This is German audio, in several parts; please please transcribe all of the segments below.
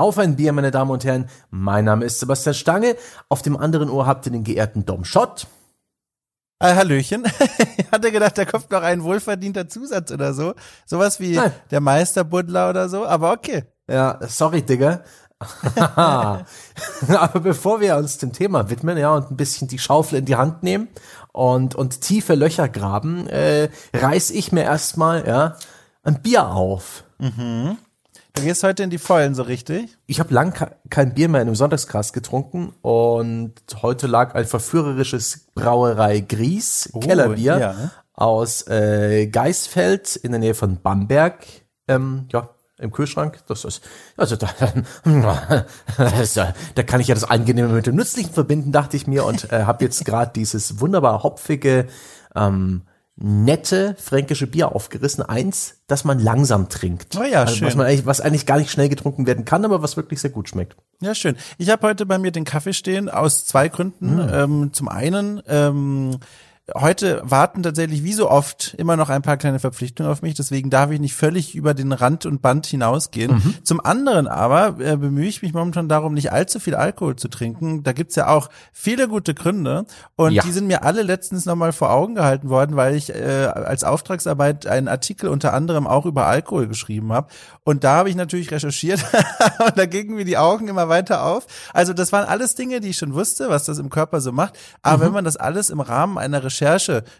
Auf ein Bier, meine Damen und Herren. Mein Name ist Sebastian Stange. Auf dem anderen Ohr habt ihr den geehrten Dom Schott. Äh, Hallöchen. ich hatte gedacht, da kommt noch ein wohlverdienter Zusatz oder so. Sowas wie Nein. der Meisterbuddler oder so, aber okay. Ja, sorry, Digga. Aber bevor wir uns dem Thema widmen, ja, und ein bisschen die Schaufel in die Hand nehmen und, und tiefe Löcher graben, äh, reiß ich mir erstmal, ja, ein Bier auf. Du gehst heute in die Vollen, so richtig? Ich habe lang ke- kein Bier mehr in einem Sonntagskast getrunken und heute lag ein verführerisches Brauerei Gries Kellerbier ja. aus äh, Geisfeld in der Nähe von Bamberg. Ähm, ja, im Kühlschrank. Das ist also da, ja- da kann ich ja das Angenehme mit dem Nützlichen verbinden, dachte ich mir und äh, habe jetzt gerade dieses wunderbar hopfige ähm, nette fränkische Bier aufgerissen. Eins, das man langsam trinkt. Oh ja, also, schön. Was, man eigentlich, was eigentlich gar nicht schnell getrunken werden kann, aber was wirklich sehr gut schmeckt. Ja, schön. Ich habe heute bei mir den Kaffee stehen aus zwei Gründen. Ähm, zum einen, ähm, heute warten tatsächlich wie so oft immer noch ein paar kleine Verpflichtungen auf mich, deswegen darf ich nicht völlig über den Rand und Band hinausgehen. Zum anderen aber äh, bemühe ich mich momentan darum, nicht allzu viel Alkohol zu trinken. Da gibt's ja auch viele gute Gründe und Ja. die sind mir alle letztens nochmal vor Augen gehalten worden, weil ich äh, als Auftragsarbeit einen Artikel unter anderem auch über Alkohol geschrieben habe. Und da habe ich natürlich recherchiert und da gingen mir die Augen immer weiter auf. Also das waren alles Dinge, die ich schon wusste, was das im Körper so macht. Aber wenn man das alles im Rahmen einer Recherche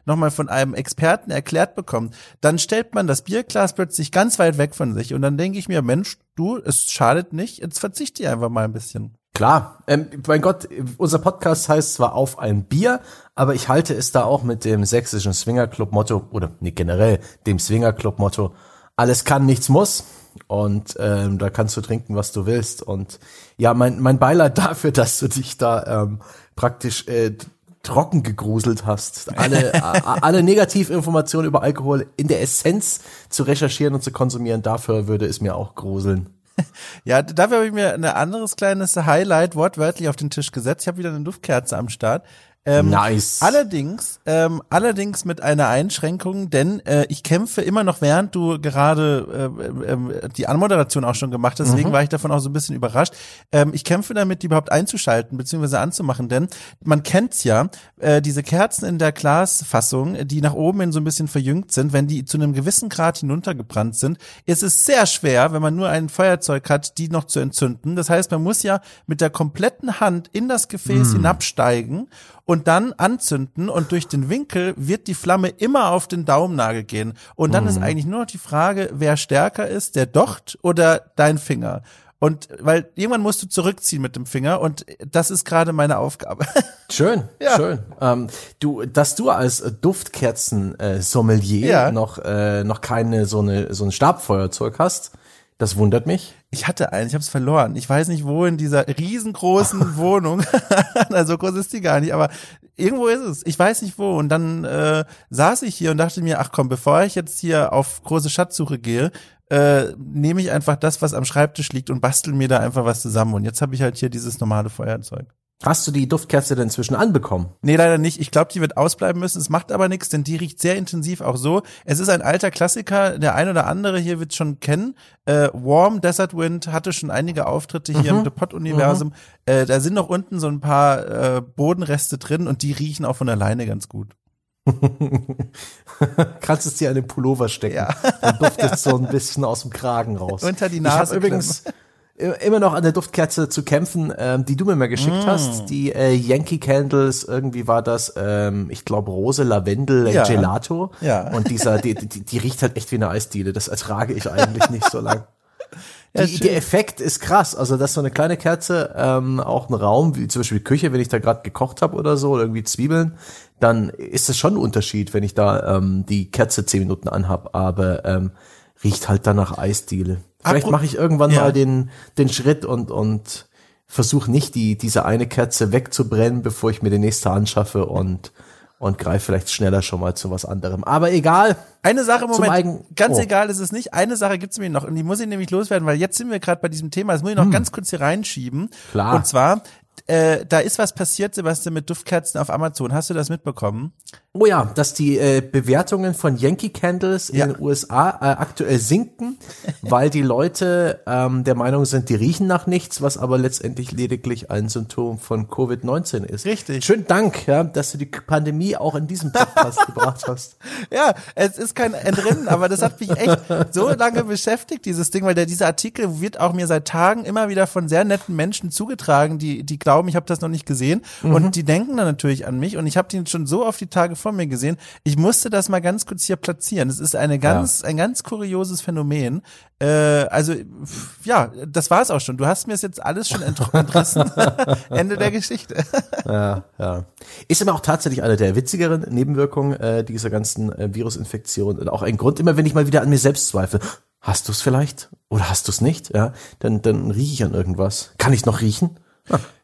nochmal von einem Experten erklärt bekommt, dann stellt man das Bierglas plötzlich ganz weit weg von sich. Und dann denke ich mir, Mensch, du, es schadet nicht, jetzt verzichte ich einfach mal ein bisschen. Klar, ähm, mein Gott, unser Podcast heißt zwar auf ein Bier, aber ich halte es da auch mit dem sächsischen Swingerclub-Motto, oder nee, generell dem Swingerclub-Motto, alles kann, nichts muss. Und ähm, da kannst du trinken, was du willst. Und ja, mein, mein Beileid dafür, dass du dich da ähm, praktisch äh, trocken gegruselt hast. Alle, alle Negativinformationen über Alkohol in der Essenz zu recherchieren und zu konsumieren, dafür würde es mir auch gruseln. Ja, dafür habe ich mir ein anderes kleines Highlight wortwörtlich auf den Tisch gesetzt. Ich habe wieder eine Duftkerze am Start. Ähm, Nice. Allerdings, ähm, allerdings mit einer Einschränkung, denn äh, ich kämpfe immer noch, während du gerade äh, ähm, die Anmoderation auch schon gemacht hast, deswegen war ich davon auch so ein bisschen überrascht. Ähm, ich kämpfe damit, die überhaupt einzuschalten bzw. anzumachen, denn man kennt's ja, äh, diese Kerzen in der Glasfassung, die nach oben hin so ein bisschen verjüngt sind, wenn die zu einem gewissen Grad hinuntergebrannt sind, ist es sehr schwer, wenn man nur ein Feuerzeug hat, die noch zu entzünden. Das heißt, man muss ja mit der kompletten Hand in das Gefäß hinabsteigen und dann anzünden und durch den Winkel wird die Flamme immer auf den Daumennagel gehen. Und dann ist eigentlich nur noch die Frage, wer stärker ist, der Docht oder dein Finger. Und weil irgendwann musst du zurückziehen mit dem Finger und das ist gerade meine Aufgabe. Schön, Ja. schön. Ähm, du, dass du als Duftkerzen-Sommelier Ja. noch äh, noch keine so eine so ein Stabfeuerzeug hast, das wundert mich. Ich hatte einen, ich habe es verloren. Ich weiß nicht, wo in dieser riesengroßen Wohnung. Na, so groß ist die gar nicht, aber irgendwo ist es. Ich weiß nicht wo. Und dann äh, saß ich hier und dachte mir, ach komm, bevor ich jetzt hier auf große Schatzsuche gehe, äh, nehme ich einfach das, was am Schreibtisch liegt und bastel mir da einfach was zusammen. Und jetzt habe ich halt hier dieses normale Feuerzeug. Hast du die Duftkerze denn inzwischen anbekommen? Nee, leider nicht. Ich glaube, die wird ausbleiben müssen. Es macht aber nichts, denn die riecht sehr intensiv auch so. Es ist ein alter Klassiker. Der ein oder andere hier wird schon kennen. Äh, Warm Desert Wind hatte schon einige Auftritte hier im The Pot-Universum. Äh, da sind noch unten so ein paar äh, Bodenreste drin und die riechen auch von alleine ganz gut. Kannst es dir an den Pullover stecken. Ja. Dann duftet so ein bisschen aus dem Kragen raus. Unter die Ich Nase habe übrigens immer noch an der Duftkerze zu kämpfen, ähm, die du mir mal geschickt Mm. hast. Die äh, Yankee Candles, irgendwie war das, ähm, ich glaube, Rose, Lavendel, Ja. Gelato. Ja. Und dieser, die, die, die riecht halt echt wie eine Eisdiele. Das ertrage ich eigentlich nicht so lang. Ja, Die, der Effekt ist krass. Also, dass so eine kleine Kerze ähm, auch ein Raum, wie zum Beispiel die Küche, wenn ich da gerade gekocht habe oder so, oder irgendwie Zwiebeln, dann ist das schon ein Unterschied, wenn ich da ähm, die Kerze zehn Minuten anhab, aber ähm, riecht halt dann nach Eisdiele. Vielleicht mache ich irgendwann Ja. mal den, den Schritt und, und versuche nicht, die, diese eine Kerze wegzubrennen, bevor ich mir die nächste anschaffe und, und greife vielleicht schneller schon mal zu was anderem. Aber egal. Eine Sache im Moment, Eigen- ganz Oh. egal ist es nicht. Eine Sache gibt's mir noch und die muss ich nämlich loswerden, weil jetzt sind wir gerade bei diesem Thema. Das muss ich noch ganz kurz hier reinschieben. Klar. Und zwar äh, da ist was passiert, Sebastian, mit Duftkerzen auf Amazon. Hast du das mitbekommen? Oh ja, dass die äh, Bewertungen von Yankee Candles Ja. in den USA äh, aktuell sinken, weil die Leute ähm, der Meinung sind, die riechen nach nichts, was aber letztendlich lediglich ein Symptom von Covid-19 ist. Richtig. Schönen Dank, ja, dass du die Pandemie auch in diesem Podcast gebracht hast. Ja, es ist kein Entrinnen, aber das hat mich echt so lange beschäftigt, dieses Ding, weil der, dieser Artikel wird auch mir seit Tagen immer wieder von sehr netten Menschen zugetragen, die, die glauben, ich habe das noch nicht gesehen und die denken dann natürlich an mich und ich habe den schon so auf die Tage vor mir gesehen. Ich musste das mal ganz kurz hier platzieren. Es ist eine ganz, ein ganz kurioses Phänomen. Äh, also ja, das war es auch schon. Du hast mir es jetzt alles schon entr- entrissen. Ende der Geschichte. Ja, ja. Ist aber auch tatsächlich eine der witzigeren Nebenwirkungen äh, dieser ganzen äh, Virusinfektion. Und auch ein Grund, immer wenn ich mal wieder an mir selbst zweifle. Hast du es vielleicht? Oder hast du es nicht? Ja, dann, dann rieche ich an irgendwas. Kann ich noch riechen?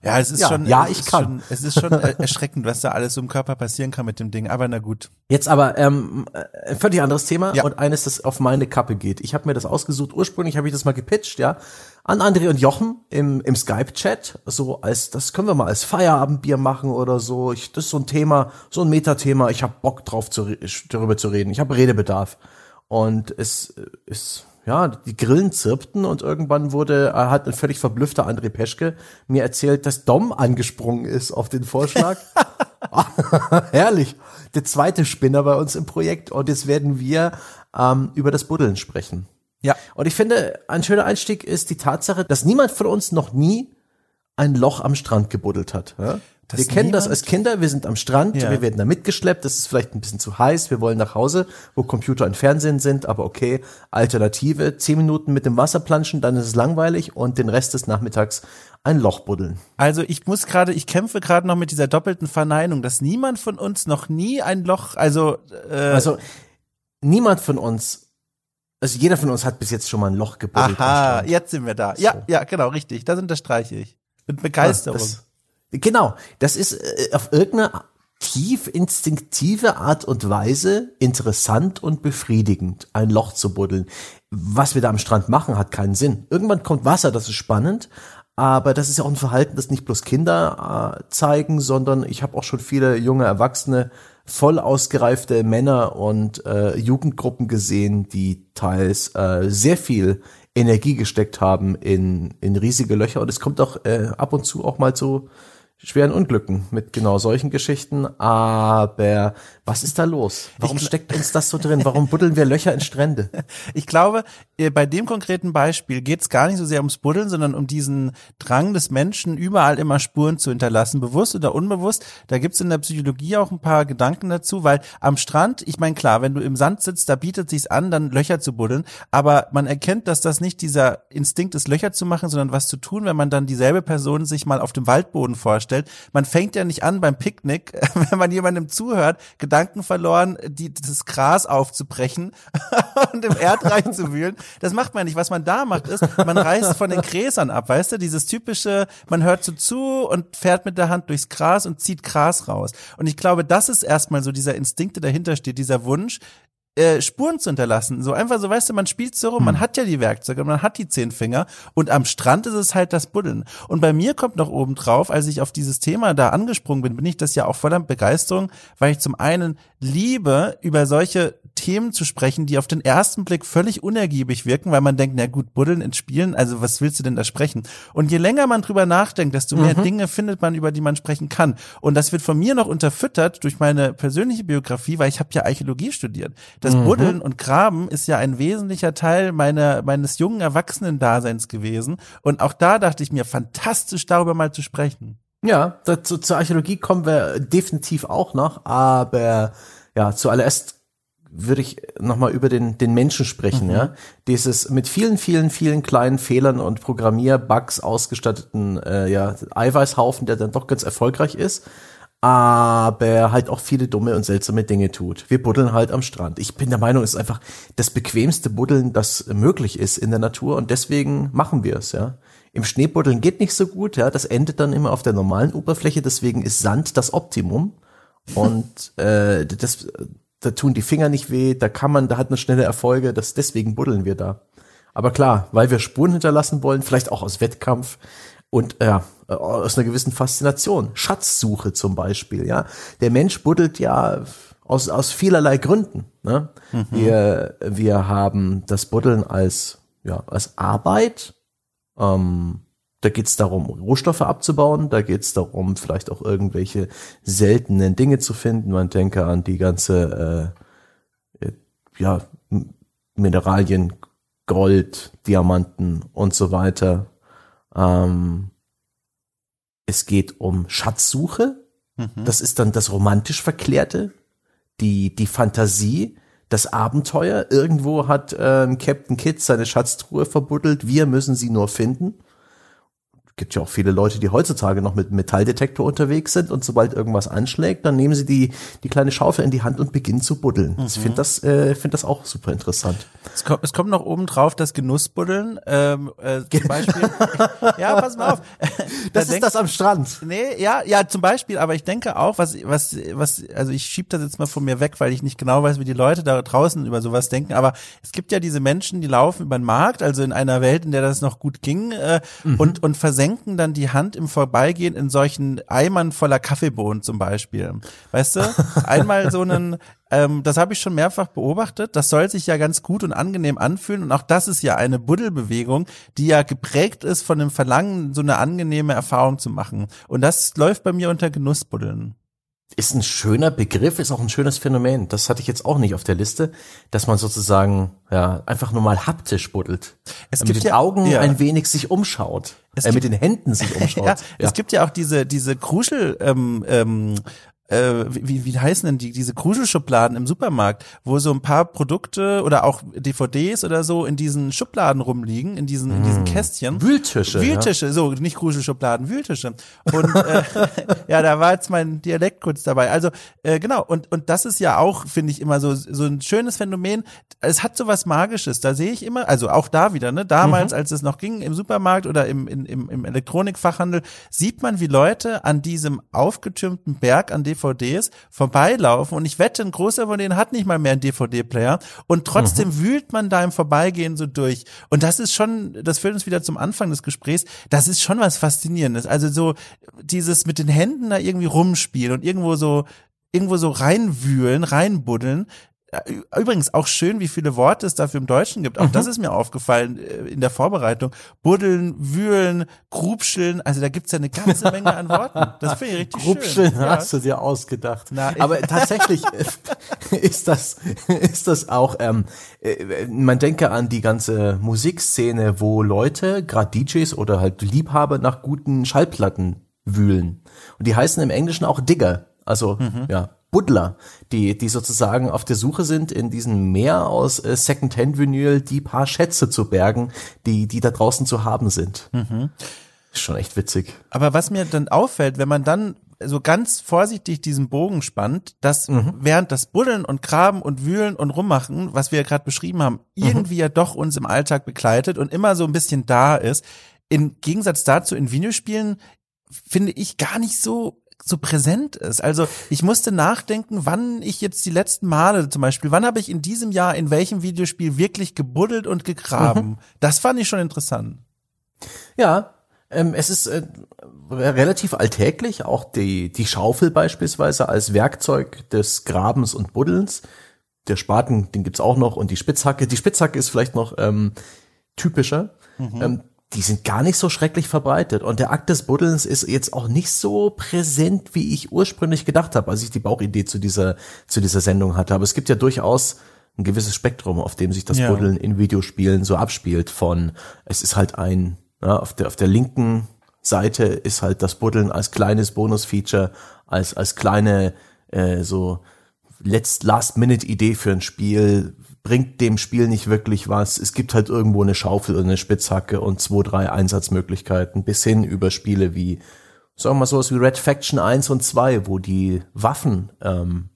Ja, es ist Ja, schon, ja, ich kann. Schon, es ist schon er- erschreckend, was da alles im Körper passieren kann mit dem Ding. Aber na gut. Jetzt aber ähm, ein völlig anderes Thema Ja. und eines, das auf meine Kappe geht. Ich habe mir das ausgesucht. Ursprünglich habe ich das mal gepitcht, ja, an André und Jochen im, im Skype-Chat. So als das können wir mal als Feierabendbier machen oder so. Ich, das ist so ein Thema, so ein Metathema. Ich habe Bock drauf zu, darüber zu reden. Ich habe Redebedarf und es ist ja, die Grillen zirpten und irgendwann wurde, äh, hat ein völlig verblüffter André Peschke mir erzählt, dass Dom angesprungen ist auf den Vorschlag. Herrlich. Der zweite Spinner bei uns im Projekt und jetzt werden wir ähm, über das Buddeln sprechen. Ja. Und ich finde, ein schöner Einstieg ist die Tatsache, dass niemand von uns noch nie ein Loch am Strand gebuddelt hat. Ja? Dass Wir kennen das niemand- als Kinder, wir sind am Strand, Ja. wir werden da mitgeschleppt, das ist vielleicht ein bisschen zu heiß, wir wollen nach Hause, wo Computer und Fernsehen sind, aber okay, Alternative, zehn Minuten mit dem Wasser planschen, dann ist es langweilig und den Rest des Nachmittags ein Loch buddeln. Also ich muss gerade, ich kämpfe gerade noch mit dieser doppelten Verneinung, dass niemand von uns noch nie ein Loch, also äh, Also niemand von uns, also jeder von uns hat bis jetzt schon mal ein Loch gebuddelt. aha, jetzt sind wir da. Ja, So. ja, genau, richtig. Das unterstreiche ich. Mit Begeisterung. Das, genau, das ist äh, auf irgendeine tief instinktive Art und Weise interessant und befriedigend, ein Loch zu buddeln. Was wir da am Strand machen, hat keinen Sinn. Irgendwann kommt Wasser, das ist spannend, aber das ist ja auch ein Verhalten, das nicht bloß Kinder äh, zeigen, sondern ich habe auch schon viele junge Erwachsene, voll ausgereifte Männer und äh, Jugendgruppen gesehen, die teils äh, sehr viel Energie gesteckt haben in, in riesige Löcher und es kommt auch äh, ab und zu auch mal zu schweren Unglücken mit genau solchen Geschichten. Aber was ist da los? Warum steckt uns das so drin? Warum buddeln wir Löcher in Strände? Ich glaube, äh, bei dem konkreten Beispiel geht es gar nicht so sehr ums Buddeln, sondern um diesen Drang des Menschen, überall immer Spuren zu hinterlassen, bewusst oder unbewusst. Da gibt's in der Psychologie auch ein paar Gedanken dazu, weil am Strand, ich meine klar, wenn du im Sand sitzt, da bietet sich's an, dann Löcher zu buddeln, aber man erkennt, dass das nicht dieser Instinkt ist, Löcher zu machen, sondern was zu tun, wenn man dann dieselbe Person sich mal auf dem Waldboden vorstellt. Man fängt ja nicht an beim Picknick, wenn man jemandem zuhört, Gedanken verloren, die, das Gras aufzubrechen und im Erdreich zu wühlen. Das macht man nicht. Was man da macht, ist, man reißt von den Gräsern ab, weißt du? Dieses typische, man hört so zu und fährt mit der Hand durchs Gras und zieht Gras raus. Und ich glaube, das ist erstmal so dieser Instinkt, der dahinter steht, dieser Wunsch, äh, Spuren zu hinterlassen. So einfach so, weißt du, man spielt so rum, man hat ja die Werkzeuge, man hat die zehn Finger und am Strand ist es halt das Buddeln. Und bei mir kommt noch oben drauf, als ich auf dieses Thema da angesprungen bin, bin ich das ja auch voller Begeisterung, weil ich zum einen liebe, über solche Themen zu sprechen, die auf den ersten Blick völlig unergiebig wirken, weil man denkt, na gut, Buddeln in Spielen, also was willst du denn da sprechen? Und je länger man drüber nachdenkt, desto mehr Dinge findet man, über die man sprechen kann. Und das wird von mir noch unterfüttert durch meine persönliche Biografie, weil ich habe ja Archäologie studiert. Das Buddeln und Graben ist ja ein wesentlicher Teil meiner, meines jungen Erwachsenen-Daseins gewesen. Und auch da dachte ich mir, fantastisch darüber mal zu sprechen. Ja, dazu, zur Archäologie kommen wir definitiv auch noch, aber ja, zuallererst würde ich nochmal über den, den Menschen sprechen, ja. Dieses mit vielen, vielen, vielen kleinen Fehlern und Programmierbugs ausgestatteten äh, ja, Eiweißhaufen, der dann doch ganz erfolgreich ist, aber halt auch viele dumme und seltsame Dinge tut. Wir buddeln halt am Strand. Ich bin der Meinung, es ist einfach das bequemste Buddeln, das möglich ist in der Natur und deswegen machen wir es, ja. Im Schneebuddeln geht nicht so gut, ja. Das endet dann immer auf der normalen Oberfläche, deswegen ist Sand das Optimum. Und äh, das, da tun die Finger nicht weh, da kann man, da hat man schnelle Erfolge, das, deswegen buddeln wir da. Aber klar, weil wir Spuren hinterlassen wollen, vielleicht auch aus Wettkampf und ja, äh, aus einer gewissen Faszination. Schatzsuche zum Beispiel, ja. Der Mensch buddelt ja aus, aus vielerlei Gründen. Ne? Mhm. Wir, wir haben das Buddeln als, ja, als Arbeit. Ähm, da geht es darum, Rohstoffe abzubauen, da geht es darum, vielleicht auch irgendwelche seltenen Dinge zu finden. Man denke an die ganze äh, äh ja, Mineralien, Gold, Diamanten und so weiter. Ähm, es geht um Schatzsuche. Mhm. Das ist dann das romantisch Verklärte, die, die Fantasie, das Abenteuer. Irgendwo hat äh, Captain Kidd seine Schatztruhe verbuddelt. Wir müssen sie nur finden gibt ja auch viele Leute, die heutzutage noch mit Metalldetektor unterwegs sind und sobald irgendwas anschlägt, dann nehmen sie die, die kleine Schaufel in die Hand und beginnen zu buddeln. Mhm. Ich finde das, äh, finde das auch super interessant. Es kommt, es kommt noch oben drauf das Genussbuddeln. Ähm, äh, zum Beispiel. ja, pass mal auf. das ist denk, das am Strand. Nee, ja, ja, zum Beispiel, aber ich denke auch, was, was, was, also ich schieb das jetzt mal von mir weg, weil ich nicht genau weiß, wie die Leute da draußen über sowas denken, aber es gibt ja diese Menschen, die laufen über den Markt, also in einer Welt, in der das noch gut ging, äh, mhm. und, und versenken versenken dann die Hand im Vorbeigehen in solchen Eimern voller Kaffeebohnen zum Beispiel. Weißt du? Einmal so einen, ähm, das habe ich schon mehrfach beobachtet. Das soll sich ja ganz gut und angenehm anfühlen. Und auch das ist ja eine Buddelbewegung, die ja geprägt ist von dem Verlangen, so eine angenehme Erfahrung zu machen. Und das läuft bei mir unter Genussbuddeln ist ein schöner Begriff, ist auch ein schönes Phänomen. Das hatte ich jetzt auch nicht auf der Liste, dass man sozusagen ja einfach nur mal haptisch buddelt. Es mit den ja, Augen ja. ein wenig sich umschaut. Es äh, mit den Händen sich umschaut. ja, ja, Es gibt ja auch diese diese Kruschel ähm, ähm, äh, wie, wie heißen denn die, diese Kruschelschubladen im Supermarkt, wo so ein paar Produkte oder auch DVDs oder so in diesen Schubladen rumliegen, in diesen, in diesen mm. Kästchen. Wühltische. Wühltische, ja. so, nicht Kruschelschubladen, Wühltische. Und äh, ja, da war jetzt mein Dialekt kurz dabei. Also, äh, genau, und, und das ist ja auch, finde ich, immer so, so ein schönes Phänomen. Es hat so was Magisches. Da sehe ich immer, also auch da wieder, ne, damals, mhm. als es noch ging, im Supermarkt oder im, im, im Elektronikfachhandel, sieht man, wie Leute an diesem aufgetürmten Berg, an dem DVDs vorbeilaufen und ich wette, ein großer von denen hat nicht mal mehr einen DVD-Player und trotzdem mhm. wühlt man da im Vorbeigehen so durch. Und das ist schon, das führt uns wieder zum Anfang des Gesprächs, das ist schon was Faszinierendes. Also so dieses mit den Händen da irgendwie rumspielen und irgendwo so irgendwo so reinwühlen, reinbuddeln, Übrigens auch schön, wie viele Worte es dafür im Deutschen gibt. Auch mhm. das ist mir aufgefallen äh, in der Vorbereitung. Buddeln, wühlen, grubscheln. Also da gibt's ja eine ganze Menge an Worten. Das finde ich richtig grubscheln schön. hast ja. du dir ausgedacht. Na, Aber tatsächlich ist das, ist das auch, ähm, äh, man denke an die ganze Musikszene, wo Leute, gerade DJs oder halt Liebhaber nach guten Schallplatten wühlen. Und die heißen im Englischen auch Digger. Also, mhm. ja, Buddler, die, die sozusagen auf der Suche sind, in diesem Meer aus äh, Second-Hand-Vinyl die paar Schätze zu bergen, die, die da draußen zu haben sind. Mhm. Ist schon echt witzig. Aber was mir dann auffällt, wenn man dann so ganz vorsichtig diesen Bogen spannt, dass mhm. während das Buddeln und Graben und Wühlen und Rummachen, was wir ja gerade beschrieben haben, mhm. irgendwie ja doch uns im Alltag begleitet und immer so ein bisschen da ist, im Gegensatz dazu in Videospielen finde ich gar nicht so so präsent ist. Also ich musste nachdenken, wann ich jetzt die letzten Male zum Beispiel, wann habe ich in diesem Jahr in welchem Videospiel wirklich gebuddelt und gegraben. Mhm. Das fand ich schon interessant. Ja, ähm, es ist äh, relativ alltäglich, auch die, die Schaufel beispielsweise als Werkzeug des Grabens und Buddelns. Der Spaten, den gibt's auch noch und die Spitzhacke. Die Spitzhacke ist vielleicht noch ähm, typischer. Mhm. Ähm, die sind gar nicht so schrecklich verbreitet. Und der Akt des Buddelns ist jetzt auch nicht so präsent, wie ich ursprünglich gedacht habe, als ich die Bauchidee zu dieser, zu dieser Sendung hatte. Aber es gibt ja durchaus ein gewisses Spektrum, auf dem sich das ja. Buddeln in Videospielen so abspielt. Von, es ist halt ein, ja, auf der, auf der linken Seite ist halt das Buddeln als kleines Bonusfeature, als, als kleine, äh, so, letzt Last-Minute-Idee für ein Spiel, bringt dem Spiel nicht wirklich was. Es gibt halt irgendwo eine Schaufel oder eine Spitzhacke und zwei, drei Einsatzmöglichkeiten bis hin über Spiele wie, sagen wir mal sowas wie Red Faction 1 und 2, wo die Waffen ähm,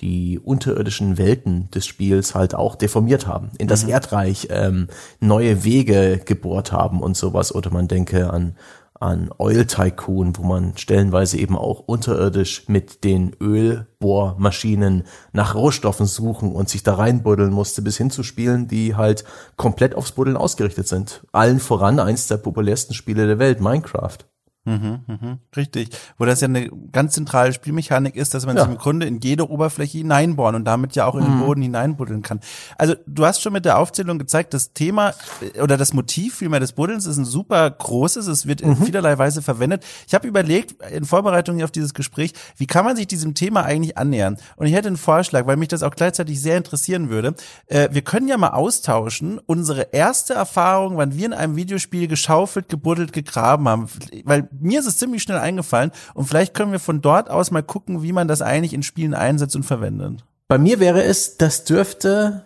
die unterirdischen Welten des Spiels halt auch deformiert haben, in das mhm. Erdreich ähm, neue Wege gebohrt haben und sowas. Oder man denke an an Oil Tycoon, wo man stellenweise eben auch unterirdisch mit den Ölbohrmaschinen nach Rohstoffen suchen und sich da reinbuddeln musste, bis hin zu Spielen, die halt komplett aufs Buddeln ausgerichtet sind. Allen voran eins der populärsten Spiele der Welt, Minecraft. Mhm, mhm, richtig. Wo das ja eine ganz zentrale Spielmechanik ist, dass man ja. sich im Grunde in jede Oberfläche hineinbohren und damit ja auch in den mhm. Boden hineinbuddeln kann. Also du hast schon mit der Aufzählung gezeigt, das Thema äh, oder das Motiv vielmehr des Buddelns ist ein super großes, es wird in mhm. vielerlei Weise verwendet. Ich habe überlegt, in Vorbereitung auf dieses Gespräch, wie kann man sich diesem Thema eigentlich annähern? Und ich hätte einen Vorschlag, weil mich das auch gleichzeitig sehr interessieren würde. Äh, wir können ja mal austauschen, unsere erste Erfahrung, wann wir in einem Videospiel geschaufelt, gebuddelt, gegraben haben. Weil mir ist es ziemlich schnell eingefallen und vielleicht können wir von dort aus mal gucken, wie man das eigentlich in Spielen einsetzt und verwendet. Bei mir wäre es, das dürfte,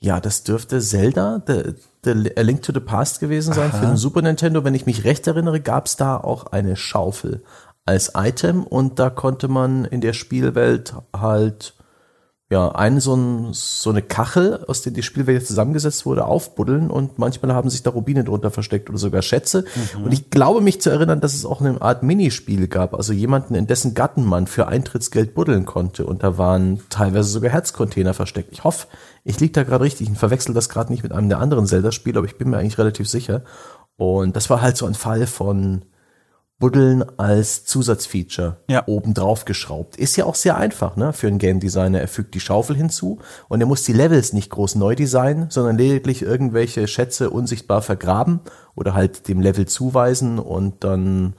ja, das dürfte Zelda, The, the A Link to the Past gewesen sein Aha. für den Super Nintendo. Wenn ich mich recht erinnere, gab es da auch eine Schaufel als Item und da konnte man in der Spielwelt halt ja, eine so, ein, so eine Kachel, aus der die Spielwelt zusammengesetzt wurde, aufbuddeln und manchmal haben sich da Rubine drunter versteckt oder sogar Schätze. Mhm. Und ich glaube mich zu erinnern, dass es auch eine Art Minispiel gab, also jemanden, in dessen Gatten man für Eintrittsgeld buddeln konnte und da waren teilweise sogar Herzcontainer versteckt. Ich hoffe, ich liege da gerade richtig und verwechsel das gerade nicht mit einem der anderen Zelda-Spiele, aber ich bin mir eigentlich relativ sicher. Und das war halt so ein Fall von Buddeln als Zusatzfeature ja. oben drauf geschraubt. Ist ja auch sehr einfach, ne? Für einen Game Designer. Er fügt die Schaufel hinzu und er muss die Levels nicht groß neu designen, sondern lediglich irgendwelche Schätze unsichtbar vergraben oder halt dem Level zuweisen und dann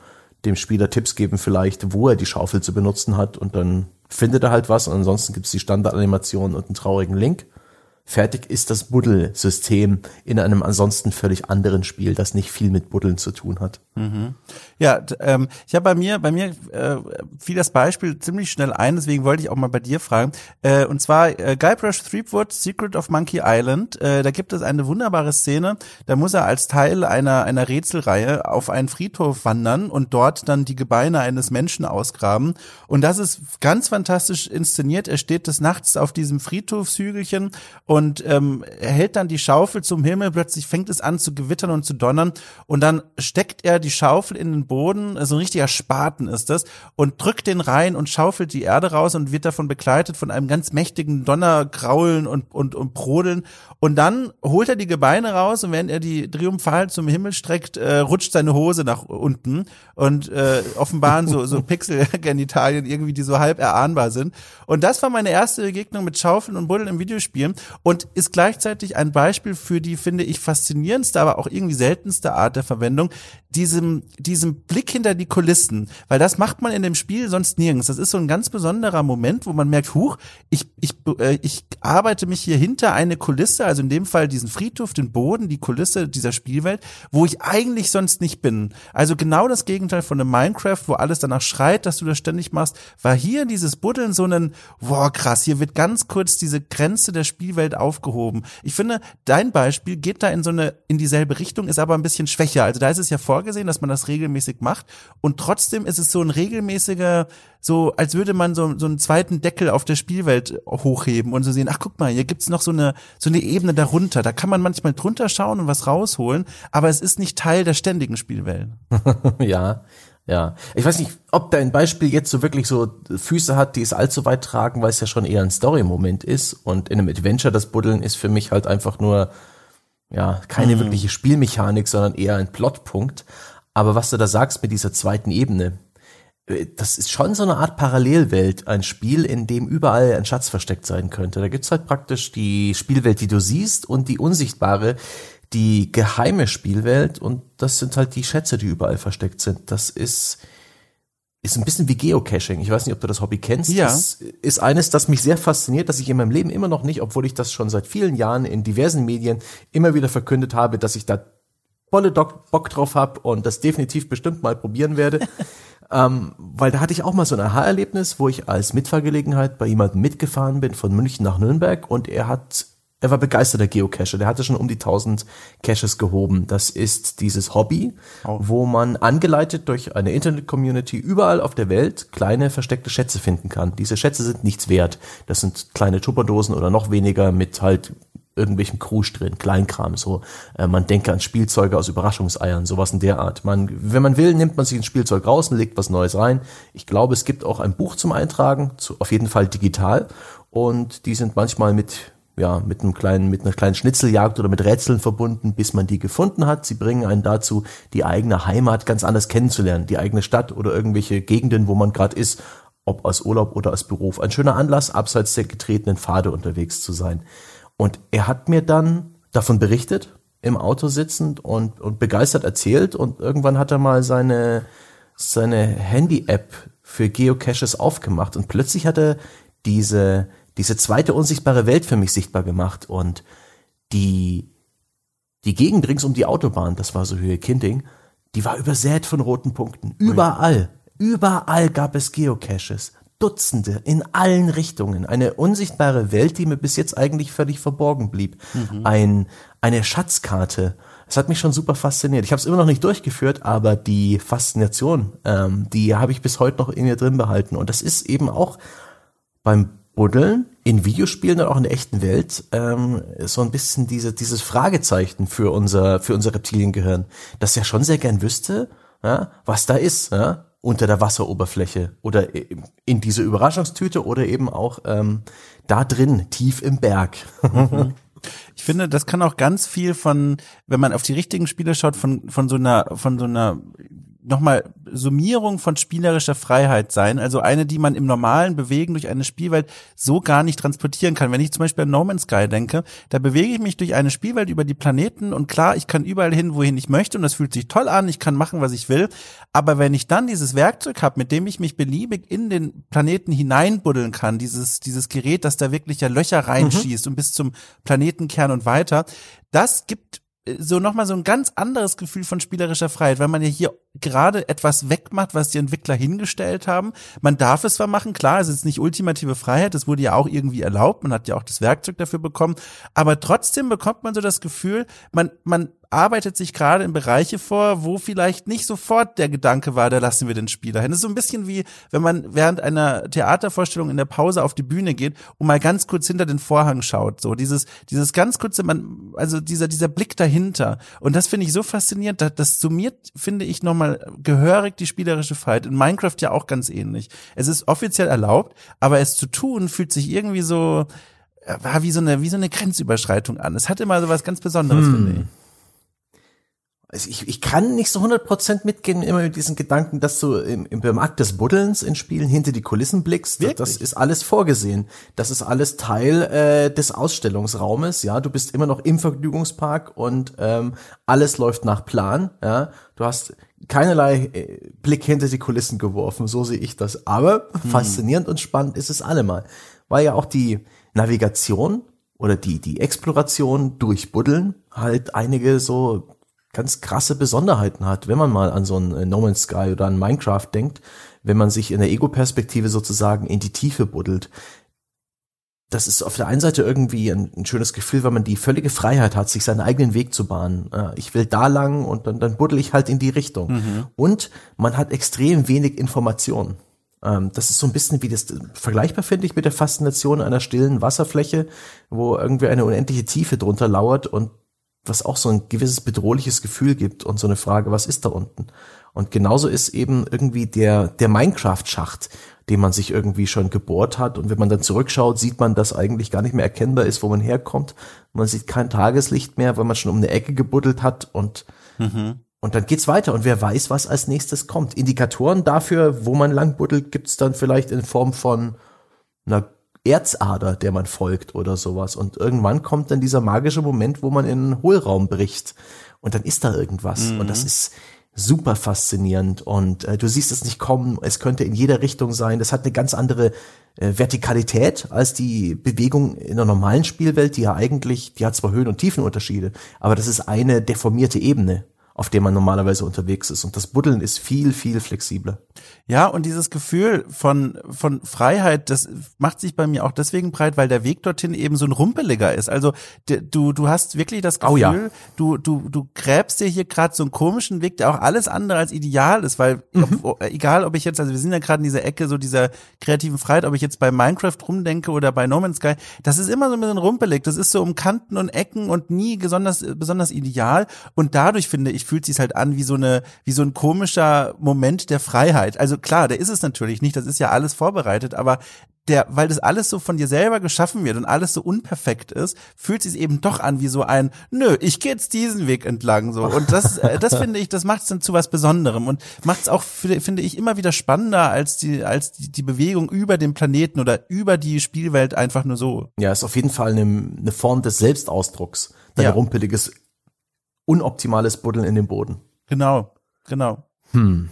dem Spieler Tipps geben vielleicht, wo er die Schaufel zu benutzen hat und dann findet er halt was und ansonsten gibt's die Standardanimation und einen traurigen Link fertig ist das Buddel-System in einem ansonsten völlig anderen Spiel, das nicht viel mit Buddeln zu tun hat. Mhm. Ja, ähm, ich habe bei mir, bei mir äh, fiel das Beispiel ziemlich schnell ein, deswegen wollte ich auch mal bei dir fragen. Äh, und zwar äh, Guybrush Threepwood, Secret of Monkey Island. Äh, da gibt es eine wunderbare Szene, da muss er als Teil einer, einer Rätselreihe auf einen Friedhof wandern und dort dann die Gebeine eines Menschen ausgraben. Und das ist ganz fantastisch inszeniert. Er steht des Nachts auf diesem Friedhofshügelchen und und ähm, er hält dann die Schaufel zum Himmel, plötzlich fängt es an zu gewittern und zu donnern. Und dann steckt er die Schaufel in den Boden, so also ein richtiger Spaten ist das, und drückt den rein und schaufelt die Erde raus und wird davon begleitet von einem ganz mächtigen Donnergraulen und, und, und Brodeln. Und dann holt er die Gebeine raus und während er die triumphal zum Himmel streckt, äh, rutscht seine Hose nach unten und äh, offenbaren so, so Pixelgenitalien irgendwie, die so halb erahnbar sind. Und das war meine erste Begegnung mit Schaufeln und Buddeln im Videospiel und ist gleichzeitig ein Beispiel für die, finde ich, faszinierendste, aber auch irgendwie seltenste Art der Verwendung, diesem, diesem Blick hinter die Kulissen, weil das macht man in dem Spiel sonst nirgends. Das ist so ein ganz besonderer Moment, wo man merkt, huch, ich, ich, äh, ich arbeite mich hier hinter eine Kulisse, also in dem Fall diesen Friedhof, den Boden, die Kulisse dieser Spielwelt, wo ich eigentlich sonst nicht bin. Also genau das Gegenteil von einem Minecraft, wo alles danach schreit, dass du das ständig machst, war hier dieses Buddeln so ein, boah, krass, hier wird ganz kurz diese Grenze der Spielwelt aufgehoben. Ich finde, dein Beispiel geht da in so eine, in dieselbe Richtung, ist aber ein bisschen schwächer. Also da ist es ja vorgesehen, dass man das regelmäßig macht und trotzdem ist es so ein regelmäßiger, so als würde man so, so einen zweiten Deckel auf der Spielwelt hochheben und so sehen, ach guck mal, hier gibt's noch so eine, so eine Ebene darunter. Da kann man manchmal drunter schauen und was rausholen, aber es ist nicht Teil der ständigen Spielwelt. ja, ja, ich weiß nicht, ob dein Beispiel jetzt so wirklich so Füße hat, die es allzu weit tragen, weil es ja schon eher ein Story-Moment ist. Und in einem Adventure das Buddeln ist für mich halt einfach nur, ja, keine mhm. wirkliche Spielmechanik, sondern eher ein Plotpunkt. Aber was du da sagst mit dieser zweiten Ebene, äh, das ist schon so eine Art Parallelwelt, ein Spiel, in dem überall ein Schatz versteckt sein könnte. Da gibt's halt praktisch die Spielwelt, die du siehst und die unsichtbare, die geheime Spielwelt und das sind halt die Schätze, die überall versteckt sind. Das ist ist ein bisschen wie Geocaching. Ich weiß nicht, ob du das Hobby kennst. Ja. Das ist eines, das mich sehr fasziniert, dass ich in meinem Leben immer noch nicht, obwohl ich das schon seit vielen Jahren in diversen Medien immer wieder verkündet habe, dass ich da volle Bock drauf habe und das definitiv bestimmt mal probieren werde. ähm, weil da hatte ich auch mal so ein Aha-Erlebnis, wo ich als Mitfahrgelegenheit bei jemandem mitgefahren bin von München nach Nürnberg und er hat er war begeisterter Geocacher. Der hatte schon um die 1000 Caches gehoben. Das ist dieses Hobby, oh. wo man angeleitet durch eine Internet-Community überall auf der Welt kleine versteckte Schätze finden kann. Diese Schätze sind nichts wert. Das sind kleine Tupperdosen oder noch weniger mit halt irgendwelchen Krusch drin, Kleinkram, so. Äh, man denke an Spielzeuge aus Überraschungseiern, sowas in der Art. Man, wenn man will, nimmt man sich ein Spielzeug raus und legt was Neues rein. Ich glaube, es gibt auch ein Buch zum Eintragen, zu, auf jeden Fall digital. Und die sind manchmal mit ja, mit einem kleinen, mit einer kleinen Schnitzeljagd oder mit Rätseln verbunden, bis man die gefunden hat. Sie bringen einen dazu, die eigene Heimat ganz anders kennenzulernen, die eigene Stadt oder irgendwelche Gegenden, wo man gerade ist, ob aus Urlaub oder aus Beruf. Ein schöner Anlass, abseits der getretenen Pfade unterwegs zu sein. Und er hat mir dann davon berichtet, im Auto sitzend und, und begeistert erzählt und irgendwann hat er mal seine, seine Handy-App für Geocaches aufgemacht und plötzlich hat er diese, diese zweite unsichtbare Welt für mich sichtbar gemacht und die, die Gegend rings um die Autobahn, das war so Höhe Kinding, die war übersät von roten Punkten. Überall, überall gab es Geocaches. Dutzende in allen Richtungen. Eine unsichtbare Welt, die mir bis jetzt eigentlich völlig verborgen blieb. Mhm. Ein, eine Schatzkarte. Es hat mich schon super fasziniert. Ich habe es immer noch nicht durchgeführt, aber die Faszination, ähm, die habe ich bis heute noch in mir drin behalten. Und das ist eben auch beim Buddeln in Videospielen und auch in der echten Welt ähm, so ein bisschen diese, dieses Fragezeichen für unser, für unser Reptiliengehirn, das ja schon sehr gern wüsste, ja, was da ist, ja, unter der Wasseroberfläche oder in diese Überraschungstüte oder eben auch ähm, da drin, tief im Berg. Mhm. Ich finde, das kann auch ganz viel von, wenn man auf die richtigen Spiele schaut, von, von so einer, von so einer nochmal Summierung von spielerischer Freiheit sein, also eine, die man im normalen Bewegen durch eine Spielwelt so gar nicht transportieren kann. Wenn ich zum Beispiel an No Man's Sky denke, da bewege ich mich durch eine Spielwelt über die Planeten und klar, ich kann überall hin, wohin ich möchte und das fühlt sich toll an, ich kann machen, was ich will, aber wenn ich dann dieses Werkzeug habe, mit dem ich mich beliebig in den Planeten hineinbuddeln kann, dieses, dieses Gerät, das da wirklich ja Löcher reinschießt mhm. und bis zum Planetenkern und weiter, das gibt so nochmal so ein ganz anderes Gefühl von spielerischer Freiheit, weil man ja hier gerade etwas wegmacht, was die Entwickler hingestellt haben. Man darf es zwar machen, klar, es ist nicht ultimative Freiheit, es wurde ja auch irgendwie erlaubt, man hat ja auch das Werkzeug dafür bekommen, aber trotzdem bekommt man so das Gefühl, man, man arbeitet sich gerade in Bereiche vor, wo vielleicht nicht sofort der Gedanke war, da lassen wir den Spieler hin. Das ist so ein bisschen wie, wenn man während einer Theatervorstellung in der Pause auf die Bühne geht und mal ganz kurz hinter den Vorhang schaut. So dieses, dieses ganz kurze, man, also dieser, dieser Blick dahinter. Und das finde ich so faszinierend. Das, das summiert, finde ich, nochmal gehörig die spielerische Freiheit. In Minecraft ja auch ganz ähnlich. Es ist offiziell erlaubt, aber es zu tun fühlt sich irgendwie so, äh, wie so eine, wie so eine Grenzüberschreitung an. Es hat immer so was ganz Besonderes, hm. finde ich. Also ich, ich kann nicht so 100% mitgehen immer mit diesen Gedanken, dass du im, im Akt des Buddelns in Spielen hinter die Kulissen blickst. Wirklich? Das ist alles vorgesehen. Das ist alles Teil äh, des Ausstellungsraumes. Ja, du bist immer noch im Vergnügungspark und ähm, alles läuft nach Plan. Ja, du hast keinerlei äh, Blick hinter die Kulissen geworfen. So sehe ich das. Aber hm. faszinierend und spannend ist es allemal, weil ja auch die Navigation oder die die Exploration durch Buddeln halt einige so ganz krasse Besonderheiten hat, wenn man mal an so ein äh, No Man's Sky oder an Minecraft denkt, wenn man sich in der Ego-Perspektive sozusagen in die Tiefe buddelt. Das ist auf der einen Seite irgendwie ein, ein, schönes Gefühl, weil man die völlige Freiheit hat, sich seinen eigenen Weg zu bahnen. Ich will da lang und dann, dann buddel ich halt in die Richtung. Mhm. Und man hat extrem wenig Informationen. Ähm, das ist so ein bisschen wie das vergleichbar finde ich mit der Faszination einer stillen Wasserfläche, wo irgendwie eine unendliche Tiefe drunter lauert und was auch so ein gewisses bedrohliches Gefühl gibt und so eine Frage, was ist da unten? Und genauso ist eben irgendwie der, der Minecraft-Schacht, den man sich irgendwie schon gebohrt hat. Und wenn man dann zurückschaut, sieht man, dass eigentlich gar nicht mehr erkennbar ist, wo man herkommt. Man sieht kein Tageslicht mehr, weil man schon um eine Ecke gebuddelt hat und, mhm. und dann geht's weiter. Und wer weiß, was als nächstes kommt. Indikatoren dafür, wo man lang buddelt, gibt's dann vielleicht in Form von einer Erzader, der man folgt oder sowas. Und irgendwann kommt dann dieser magische Moment, wo man in einen Hohlraum bricht. Und dann ist da irgendwas. Mhm. Und das ist super faszinierend. Und äh, du siehst es nicht kommen. Es könnte in jeder Richtung sein. Das hat eine ganz andere äh, Vertikalität als die Bewegung in der normalen Spielwelt, die ja eigentlich, die hat zwar Höhen- und Tiefenunterschiede, aber das ist eine deformierte Ebene auf dem man normalerweise unterwegs ist. Und das Buddeln ist viel, viel flexibler. Ja, und dieses Gefühl von, von Freiheit, das macht sich bei mir auch deswegen breit, weil der Weg dorthin eben so ein rumpeliger ist. Also du, du hast wirklich das Gefühl, oh ja. du, du, du gräbst dir hier gerade so einen komischen Weg, der auch alles andere als ideal ist, weil mhm. ob, egal ob ich jetzt, also wir sind ja gerade in dieser Ecke so dieser kreativen Freiheit, ob ich jetzt bei Minecraft rumdenke oder bei No Man's Sky, das ist immer so ein bisschen rumpelig. Das ist so um Kanten und Ecken und nie besonders, besonders ideal. Und dadurch finde ich, fühlt sich halt an wie so eine, wie so ein komischer Moment der Freiheit. Also klar, der ist es natürlich nicht, das ist ja alles vorbereitet, aber der, weil das alles so von dir selber geschaffen wird und alles so unperfekt ist, fühlt sich eben doch an wie so ein, nö, ich gehe jetzt diesen Weg entlang so. Und das, äh, das finde ich, das macht es dann zu was Besonderem und macht es auch, finde ich, immer wieder spannender als die, als die, die Bewegung über den Planeten oder über die Spielwelt einfach nur so. Ja, ist auf jeden Fall eine, eine Form des Selbstausdrucks. Dein ja. rumpeliges, unoptimales Buddeln in den Boden. Genau, genau. Hm.